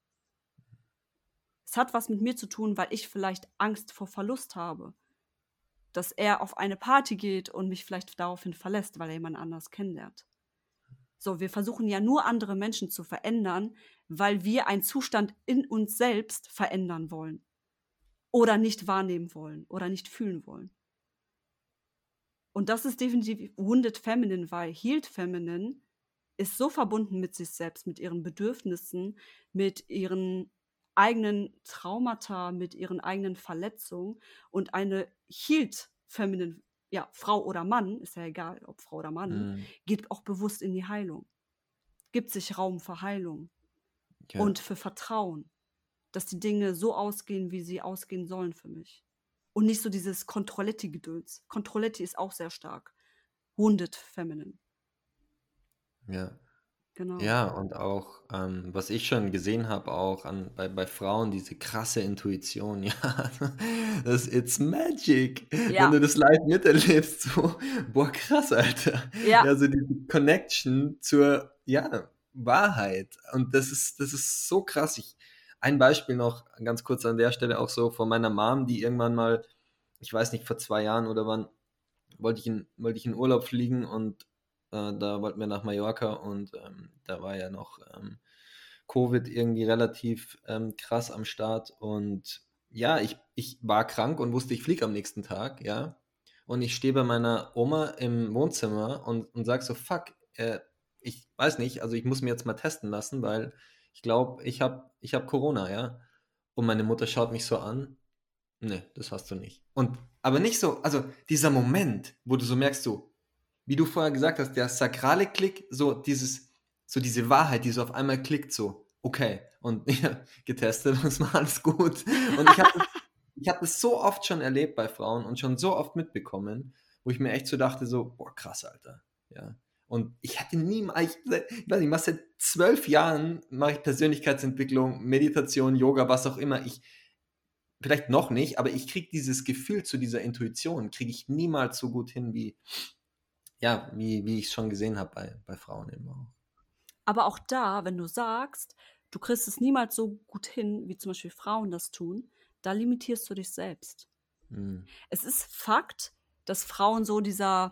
Es hat was mit mir zu tun, weil ich vielleicht Angst vor Verlust habe. Dass er auf eine Party geht und mich vielleicht daraufhin verlässt, weil er jemand anders kennenlernt. So, wir versuchen ja nur andere Menschen zu verändern, weil wir einen Zustand in uns selbst verändern wollen oder nicht wahrnehmen wollen oder nicht fühlen wollen. Und das ist definitiv Wounded Feminine, weil Healed Feminine ist so verbunden mit sich selbst, mit ihren Bedürfnissen, mit ihren eigenen Traumata, mit ihren eigenen Verletzungen und eine Healed Feminine ja, Frau oder Mann, ist ja egal, ob Frau oder Mann, mhm. geht auch bewusst in die Heilung. Gibt sich Raum für Heilung ja. und für Vertrauen, dass die Dinge so ausgehen, wie sie ausgehen sollen für mich. Und nicht so dieses Kontrolletti-Gedöns. Kontrolletti ist auch sehr stark. Wounded Feminine. Ja. Genau. Ja, und auch, ähm, was ich schon gesehen habe, auch an, bei, bei Frauen, diese krasse Intuition, ja, das It's Magic. Ja. Wenn du das live miterlebst, so, boah, krass, Alter. Ja. Also die Connection zur, ja, Wahrheit. Und das ist, das ist so krass. Ich, ein Beispiel noch ganz kurz an der Stelle auch so von meiner Mom, die irgendwann mal, ich weiß nicht, vor zwei Jahren oder wann, wollte ich in, wollte ich in Urlaub fliegen und äh, da wollten wir nach Mallorca und ähm, da war ja noch ähm, Covid irgendwie relativ ähm, krass am Start. Und ja, ich, ich war krank und wusste, ich fliege am nächsten Tag, ja. und ich stehe bei meiner Oma im Wohnzimmer und, und sage so, fuck, äh, ich weiß nicht, also ich muss mir jetzt mal testen lassen, weil ich glaube, ich habe ich hab Corona, ja. Und meine Mutter schaut mich so an, nee, das hast du nicht. Und, aber nicht so, also dieser Moment, wo du so merkst, so, wie du vorher gesagt hast, der sakrale Klick, so dieses, so diese Wahrheit, die so auf einmal klickt, so, okay, und ja, getestet, das war alles gut. Und ich habe ich hab das so oft schon erlebt bei Frauen und schon so oft mitbekommen, wo ich mir echt so dachte, so, boah, krass, Alter. Ja. Und ich hatte nie, ich, ich weiß nicht, ich seit zwölf Jahren, mache ich Persönlichkeitsentwicklung, Meditation, Yoga, was auch immer. Ich, vielleicht noch nicht, aber ich kriege dieses Gefühl zu dieser Intuition, kriege ich niemals so gut hin, wie, ja, wie, wie ich es schon gesehen habe bei, bei Frauen eben auch. Aber auch da, wenn du sagst, du kriegst es niemals so gut hin, wie zum Beispiel Frauen das tun, da limitierst du dich selbst. Mhm. Es ist Fakt, dass Frauen so dieser,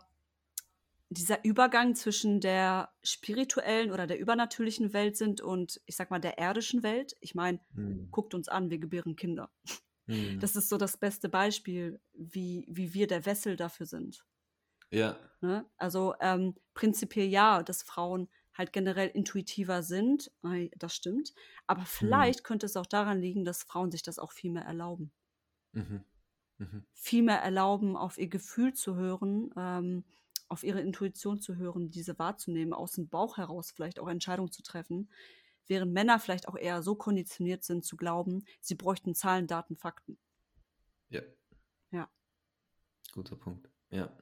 dieser Übergang zwischen der spirituellen oder der übernatürlichen Welt sind und ich sag mal der irdischen Welt. Ich meine, mhm. guckt uns an, wir gebären Kinder. Mhm. Das ist so das beste Beispiel, wie, wie wir der Wessel dafür sind. Ja. Ne? Also ähm, prinzipiell ja, dass Frauen halt generell intuitiver sind, das stimmt. Aber mhm. vielleicht mhm. könnte es auch daran liegen, dass Frauen sich das auch viel mehr erlauben. Mhm. Mhm. Viel mehr erlauben, auf ihr Gefühl zu hören, ähm, auf ihre Intuition zu hören, diese wahrzunehmen, aus dem Bauch heraus vielleicht auch Entscheidungen zu treffen, während Männer vielleicht auch eher so konditioniert sind zu glauben, sie bräuchten Zahlen, Daten, Fakten. Ja. Ja. Guter Punkt. Ja.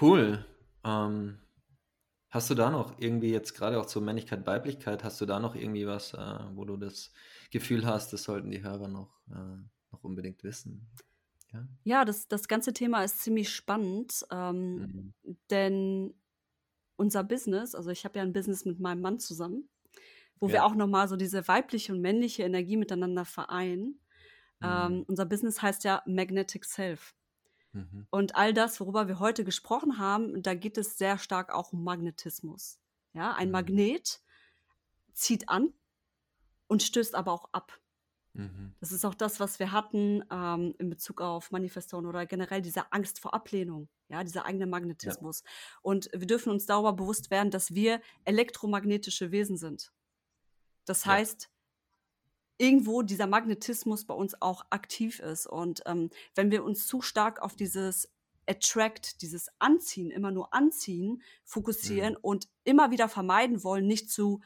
Cool. Ähm, Hast du da noch irgendwie jetzt gerade auch zur Männlichkeit, Weiblichkeit, hast du da noch irgendwie was, äh, wo du das Gefühl hast, das sollten die Hörer noch, äh, noch unbedingt wissen? Ja, ja das, das ganze Thema ist ziemlich spannend, ähm, mhm. denn unser Business, also ich habe ja ein Business mit meinem Mann zusammen, wo ja. wir auch nochmal so diese weibliche und männliche Energie miteinander vereinen. Mhm. Ähm, unser Business heißt ja Magnetic Self. Mhm. Und all das, worüber wir heute gesprochen haben, da geht es sehr stark auch um Magnetismus. Ja, ein mhm. Magnet zieht an und stößt aber auch ab. Mhm. Das ist auch das, was wir hatten ähm, in Bezug auf Manifestation oder generell diese Angst vor Ablehnung, ja, dieser eigene Magnetismus. Ja. Und wir dürfen uns darüber bewusst werden, dass wir elektromagnetische Wesen sind. Das heißt, ja irgendwo dieser Magnetismus bei uns auch aktiv ist. Und ähm, wenn wir uns zu stark auf dieses Attract, dieses Anziehen, immer nur Anziehen, fokussieren mhm. und immer wieder vermeiden wollen, nicht zu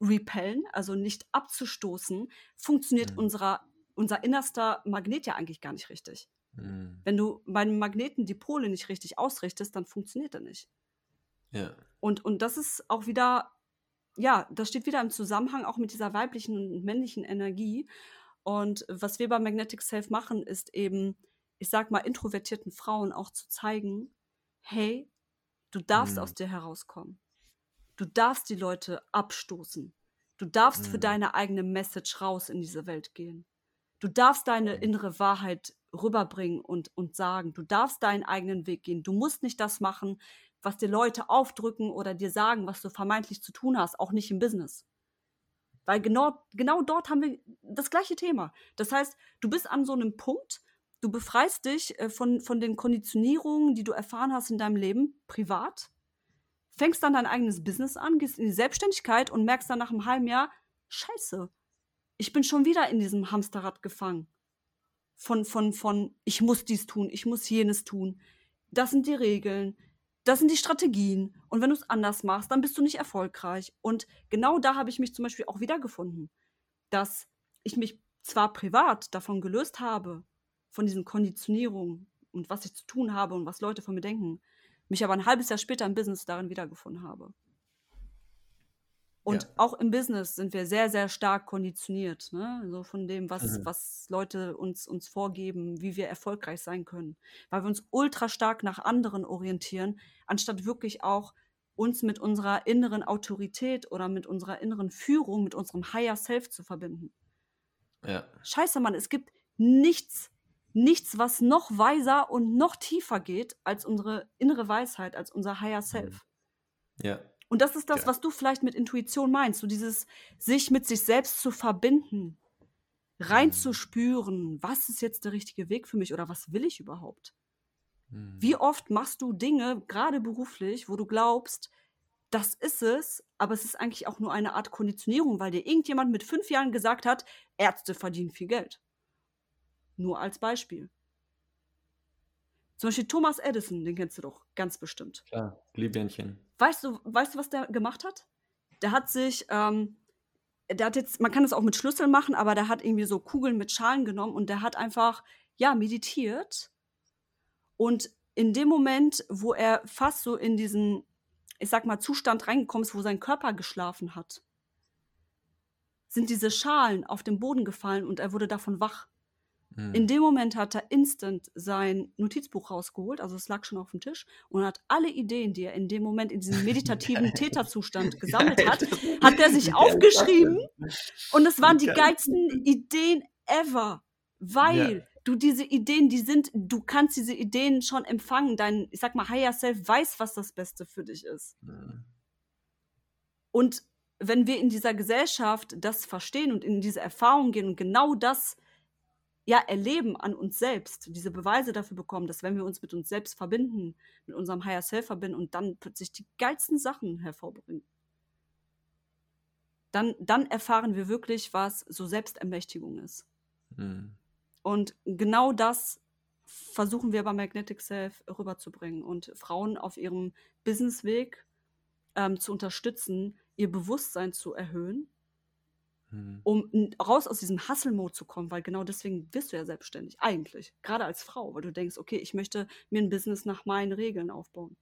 repellen, also nicht abzustoßen, funktioniert mhm. unserer, unser innerster Magnet ja eigentlich gar nicht richtig. Mhm. Wenn du beim Magneten die Pole nicht richtig ausrichtest, dann funktioniert er nicht. Ja. Und, und das ist auch wieder ja, das steht wieder im Zusammenhang auch mit dieser weiblichen und männlichen Energie. Und was wir bei Magnetic Self machen, ist eben, ich sag mal, introvertierten Frauen auch zu zeigen, hey, du darfst mhm. aus dir herauskommen. Du darfst die Leute abstoßen. Du darfst mhm. für deine eigene Message raus in diese Welt gehen. Du darfst deine innere Wahrheit rüberbringen und, und sagen. Du darfst deinen eigenen Weg gehen. Du musst nicht das machen, was dir Leute aufdrücken oder dir sagen, was du vermeintlich zu tun hast, auch nicht im Business. Weil genau, genau dort haben wir das gleiche Thema. Das heißt, du bist an so einem Punkt, du befreist dich äh, von, von den Konditionierungen, die du erfahren hast in deinem Leben, privat, fängst dann dein eigenes Business an, gehst in die Selbstständigkeit und merkst dann nach einem halben Jahr, scheiße, ich bin schon wieder in diesem Hamsterrad gefangen. Von, von, von, ich muss dies tun, ich muss jenes tun. Das sind die Regeln, das sind die Strategien. Und wenn du es anders machst, dann bist du nicht erfolgreich. Und genau da habe ich mich zum Beispiel auch wiedergefunden, dass ich mich zwar privat davon gelöst habe, von diesen Konditionierungen und was ich zu tun habe und was Leute von mir denken, mich aber ein halbes Jahr später im Business darin wiedergefunden habe. Und ja. auch im Business sind wir sehr, sehr stark konditioniert, ne? So von dem, was, mhm. was Leute uns, uns vorgeben, wie wir erfolgreich sein können. Weil wir uns ultra stark nach anderen orientieren, anstatt wirklich auch uns mit unserer inneren Autorität oder mit unserer inneren Führung, mit unserem Higher Self zu verbinden. Ja. Scheiße, Mann, es gibt nichts, nichts, was noch weiser und noch tiefer geht als unsere innere Weisheit, als unser Higher Self. Ja. Und das ist das, ja. was du vielleicht mit Intuition meinst, so dieses sich mit sich selbst zu verbinden. reinzuspüren, was ist jetzt der richtige Weg für mich oder was will ich überhaupt? Wie Mhm. oft machst du Dinge, gerade beruflich, wo du glaubst, das ist es, aber es ist eigentlich auch nur eine Art Konditionierung, weil dir irgendjemand mit fünf Jahren gesagt hat, Ärzte verdienen viel Geld. Nur als Beispiel. Zum Beispiel Thomas Edison, den kennst du doch ganz bestimmt. Klar, Glühbirnchen. Weißt du, weißt du, was der gemacht hat? Der hat sich, ähm, der hat jetzt, man kann das auch mit Schlüsseln machen, aber der hat irgendwie so Kugeln mit Schalen genommen und der hat einfach, ja, meditiert. Und in dem Moment, wo er fast so in diesen, ich sag mal, Zustand reingekommen ist, wo sein Körper geschlafen hat, sind diese Schalen auf den Boden gefallen und er wurde davon wach. In Mhm. dem Moment hat er instant sein Notizbuch rausgeholt, also es lag schon auf dem Tisch, und hat alle Ideen, die er in dem Moment in diesem meditativen Täterzustand gesammelt hat, hat er sich aufgeschrieben und es waren die geilsten? Ideen ever, weil Ja. du diese Ideen, die sind, du kannst diese Ideen schon empfangen. Dein, ich sag mal, Higher Self weiß, was das Beste für dich ist. Mhm. Und wenn wir in dieser Gesellschaft das verstehen und in diese Erfahrung gehen und genau das ja erleben an uns selbst, diese Beweise dafür bekommen, dass wenn wir uns mit uns selbst verbinden, mit unserem Higher Self verbinden und dann plötzlich die geilsten Sachen hervorbringen, dann, dann erfahren wir wirklich, was so Selbstermächtigung ist. Mhm. Und genau das versuchen wir bei Magnetic Self rüberzubringen und Frauen auf ihrem Businessweg ähm, zu unterstützen, ihr Bewusstsein zu erhöhen, Mhm. um raus aus diesem Hustle-Mode zu kommen, weil genau deswegen wirst du ja selbstständig, eigentlich. Gerade als Frau, weil du denkst, okay, ich möchte mir ein Business nach meinen Regeln aufbauen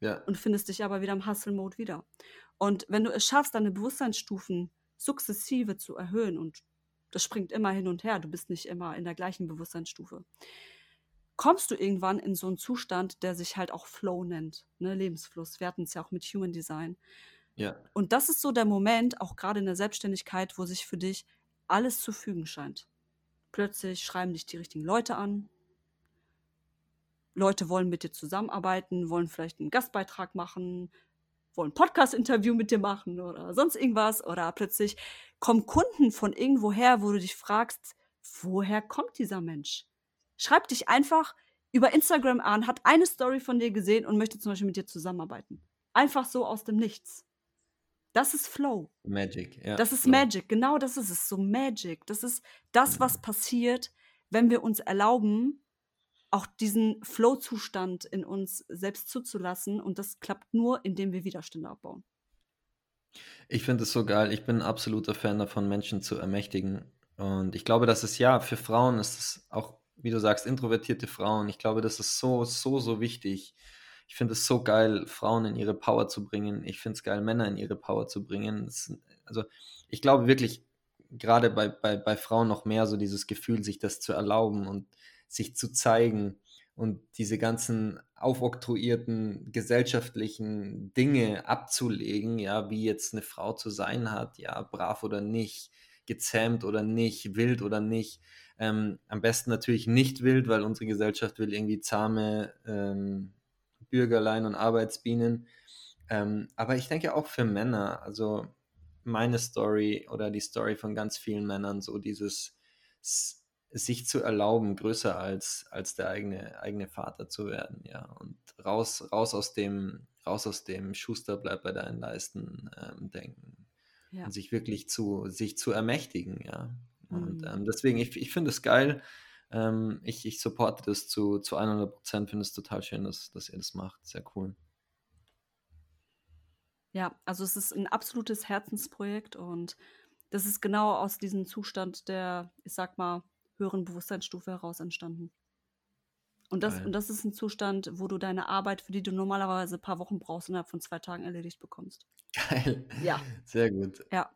Ja. und findest dich aber wieder im Hustle-Mode wieder. Und wenn du es schaffst, deine Bewusstseinsstufen sukzessive zu erhöhen und das springt immer hin und her, du bist nicht immer in der gleichen Bewusstseinsstufe, kommst du irgendwann in so einen Zustand, der sich halt auch Flow nennt, ne? Lebensfluss. Wir hatten es ja auch mit Human Design. Ja. Und das ist so der Moment, auch gerade in der Selbstständigkeit, wo sich für dich alles zu fügen scheint. Plötzlich schreiben dich die richtigen Leute an. Leute wollen mit dir zusammenarbeiten, wollen vielleicht einen Gastbeitrag machen, wollen ein Podcast-Interview mit dir machen oder sonst irgendwas. Oder plötzlich kommen Kunden von irgendwoher, wo du dich fragst, woher kommt dieser Mensch? Schreib dich einfach über Instagram an, hat eine Story von dir gesehen und möchte zum Beispiel mit dir zusammenarbeiten. Einfach so aus dem Nichts. Das ist Flow. Magic. Ja. Das ist Flow. Magic, genau das ist es, so Magic. Das ist das, was passiert, wenn wir uns erlauben, auch diesen Flow-Zustand in uns selbst zuzulassen. Und das klappt nur, indem wir Widerstände abbauen. Ich finde es so geil. Ich bin ein absoluter Fan davon, Menschen zu ermächtigen. Und ich glaube, dass es ja für Frauen ist es auch, wie du sagst, introvertierte Frauen. Ich glaube, das ist so, so, so wichtig. Ich finde es so geil, Frauen in ihre Power zu bringen. Ich finde es geil, Männer in ihre Power zu bringen. Das, also, ich glaube wirklich, gerade bei, bei, bei Frauen noch mehr so dieses Gefühl, sich das zu erlauben und sich zu zeigen und diese ganzen aufoktroyierten gesellschaftlichen Dinge abzulegen, ja, wie jetzt eine Frau zu sein hat, ja, brav oder nicht, gezähmt oder nicht, wild oder nicht. Ähm, am besten natürlich nicht wild, weil unsere Gesellschaft will irgendwie zahme ähm, Bürgerlein und Arbeitsbienen. Ähm, aber ich denke auch für Männer, also meine Story oder die Story von ganz vielen Männern, so dieses sich zu erlauben, größer als, als der eigene, eigene Vater zu werden, ja. Und raus, raus aus dem, raus aus dem Schuster bleibt bei deinen Leisten ähm, denken. Ja. Und sich wirklich zu, sich zu ermächtigen, ja. Und Mhm. ähm, deswegen, ich, ich finde es geil. Ähm, ich, ich supporte das zu, zu 100 Prozent, finde es total schön, dass, dass ihr das macht. Sehr cool. Ja, also es ist ein absolutes Herzensprojekt und das ist genau aus diesem Zustand der, ich sag mal, höheren Bewusstseinsstufe heraus entstanden. Und das, Geil. und das ist ein Zustand, wo du deine Arbeit, für die du normalerweise ein paar Wochen brauchst, innerhalb von zwei Tagen erledigt bekommst. Geil. Ja. Sehr gut. Ja,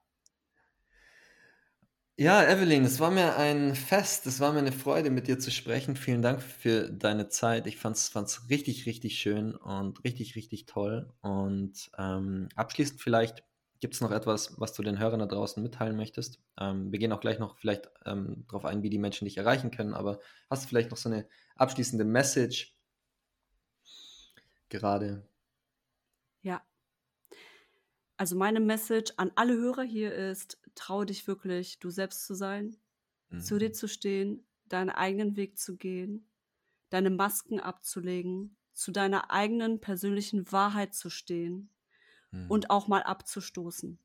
Ja, Evelyn, es war mir ein Fest, es war mir eine Freude, mit dir zu sprechen. Vielen Dank für deine Zeit. Ich fand's, fand's richtig, richtig schön und richtig, richtig toll. Und ähm, abschließend vielleicht gibt es noch etwas, was du den Hörern da draußen mitteilen möchtest. Ähm, wir gehen auch gleich noch vielleicht ähm, darauf ein, wie die Menschen dich erreichen können, aber hast du vielleicht noch so eine abschließende Message gerade? Also meine Message an alle Hörer hier ist, traue dich wirklich, du selbst zu sein. mhm. zu dir zu stehen, deinen eigenen Weg zu gehen, deine Masken abzulegen, zu deiner eigenen persönlichen Wahrheit zu stehen mhm. und auch mal abzustoßen.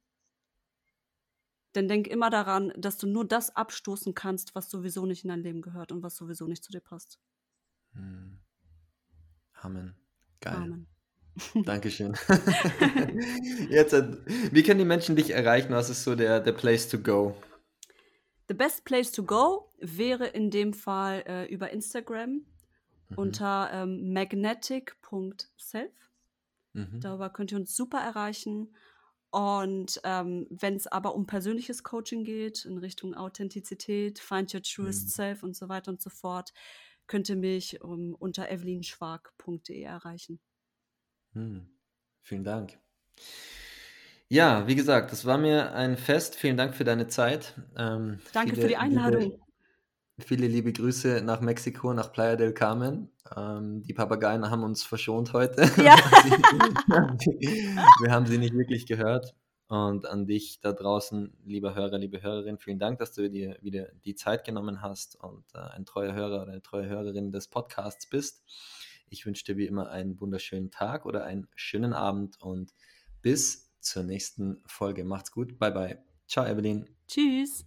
Denn denk immer daran, dass du nur das abstoßen kannst, was sowieso nicht in dein Leben gehört und was sowieso nicht zu dir passt. Mhm. Amen. Geil. Amen. Dankeschön. Jetzt, äh, wie können die Menschen dich erreichen? Was ist so der, der Place to go? The best place to go wäre in dem Fall äh, über Instagram mhm. unter ähm, magnetic.self. Mhm. Darüber könnt ihr uns super erreichen. Und ähm, wenn es aber um persönliches Coaching geht, in Richtung Authentizität, Find Your Truest mhm. Self und so weiter und so fort, könnt ihr mich um, ähm, unter evelinschwag.de erreichen. Hm. Vielen Dank. Ja, wie gesagt, das war mir ein Fest. Vielen Dank für deine Zeit. Ähm, Danke für die Einladung. Liebe, viele liebe Grüße nach Mexiko, nach Playa del Carmen. Ähm, die Papageien haben uns verschont heute. Ja. Wir haben sie nicht wirklich gehört. Und an dich da draußen, lieber Hörer, liebe Hörerin, vielen Dank, dass du dir wieder die Zeit genommen hast und äh, ein treuer Hörer oder eine treue Hörerin des Podcasts bist. Ich wünsche dir wie immer einen wunderschönen Tag oder einen schönen Abend und bis zur nächsten Folge. Macht's gut. Bye bye. Ciao, Evelyn. Tschüss.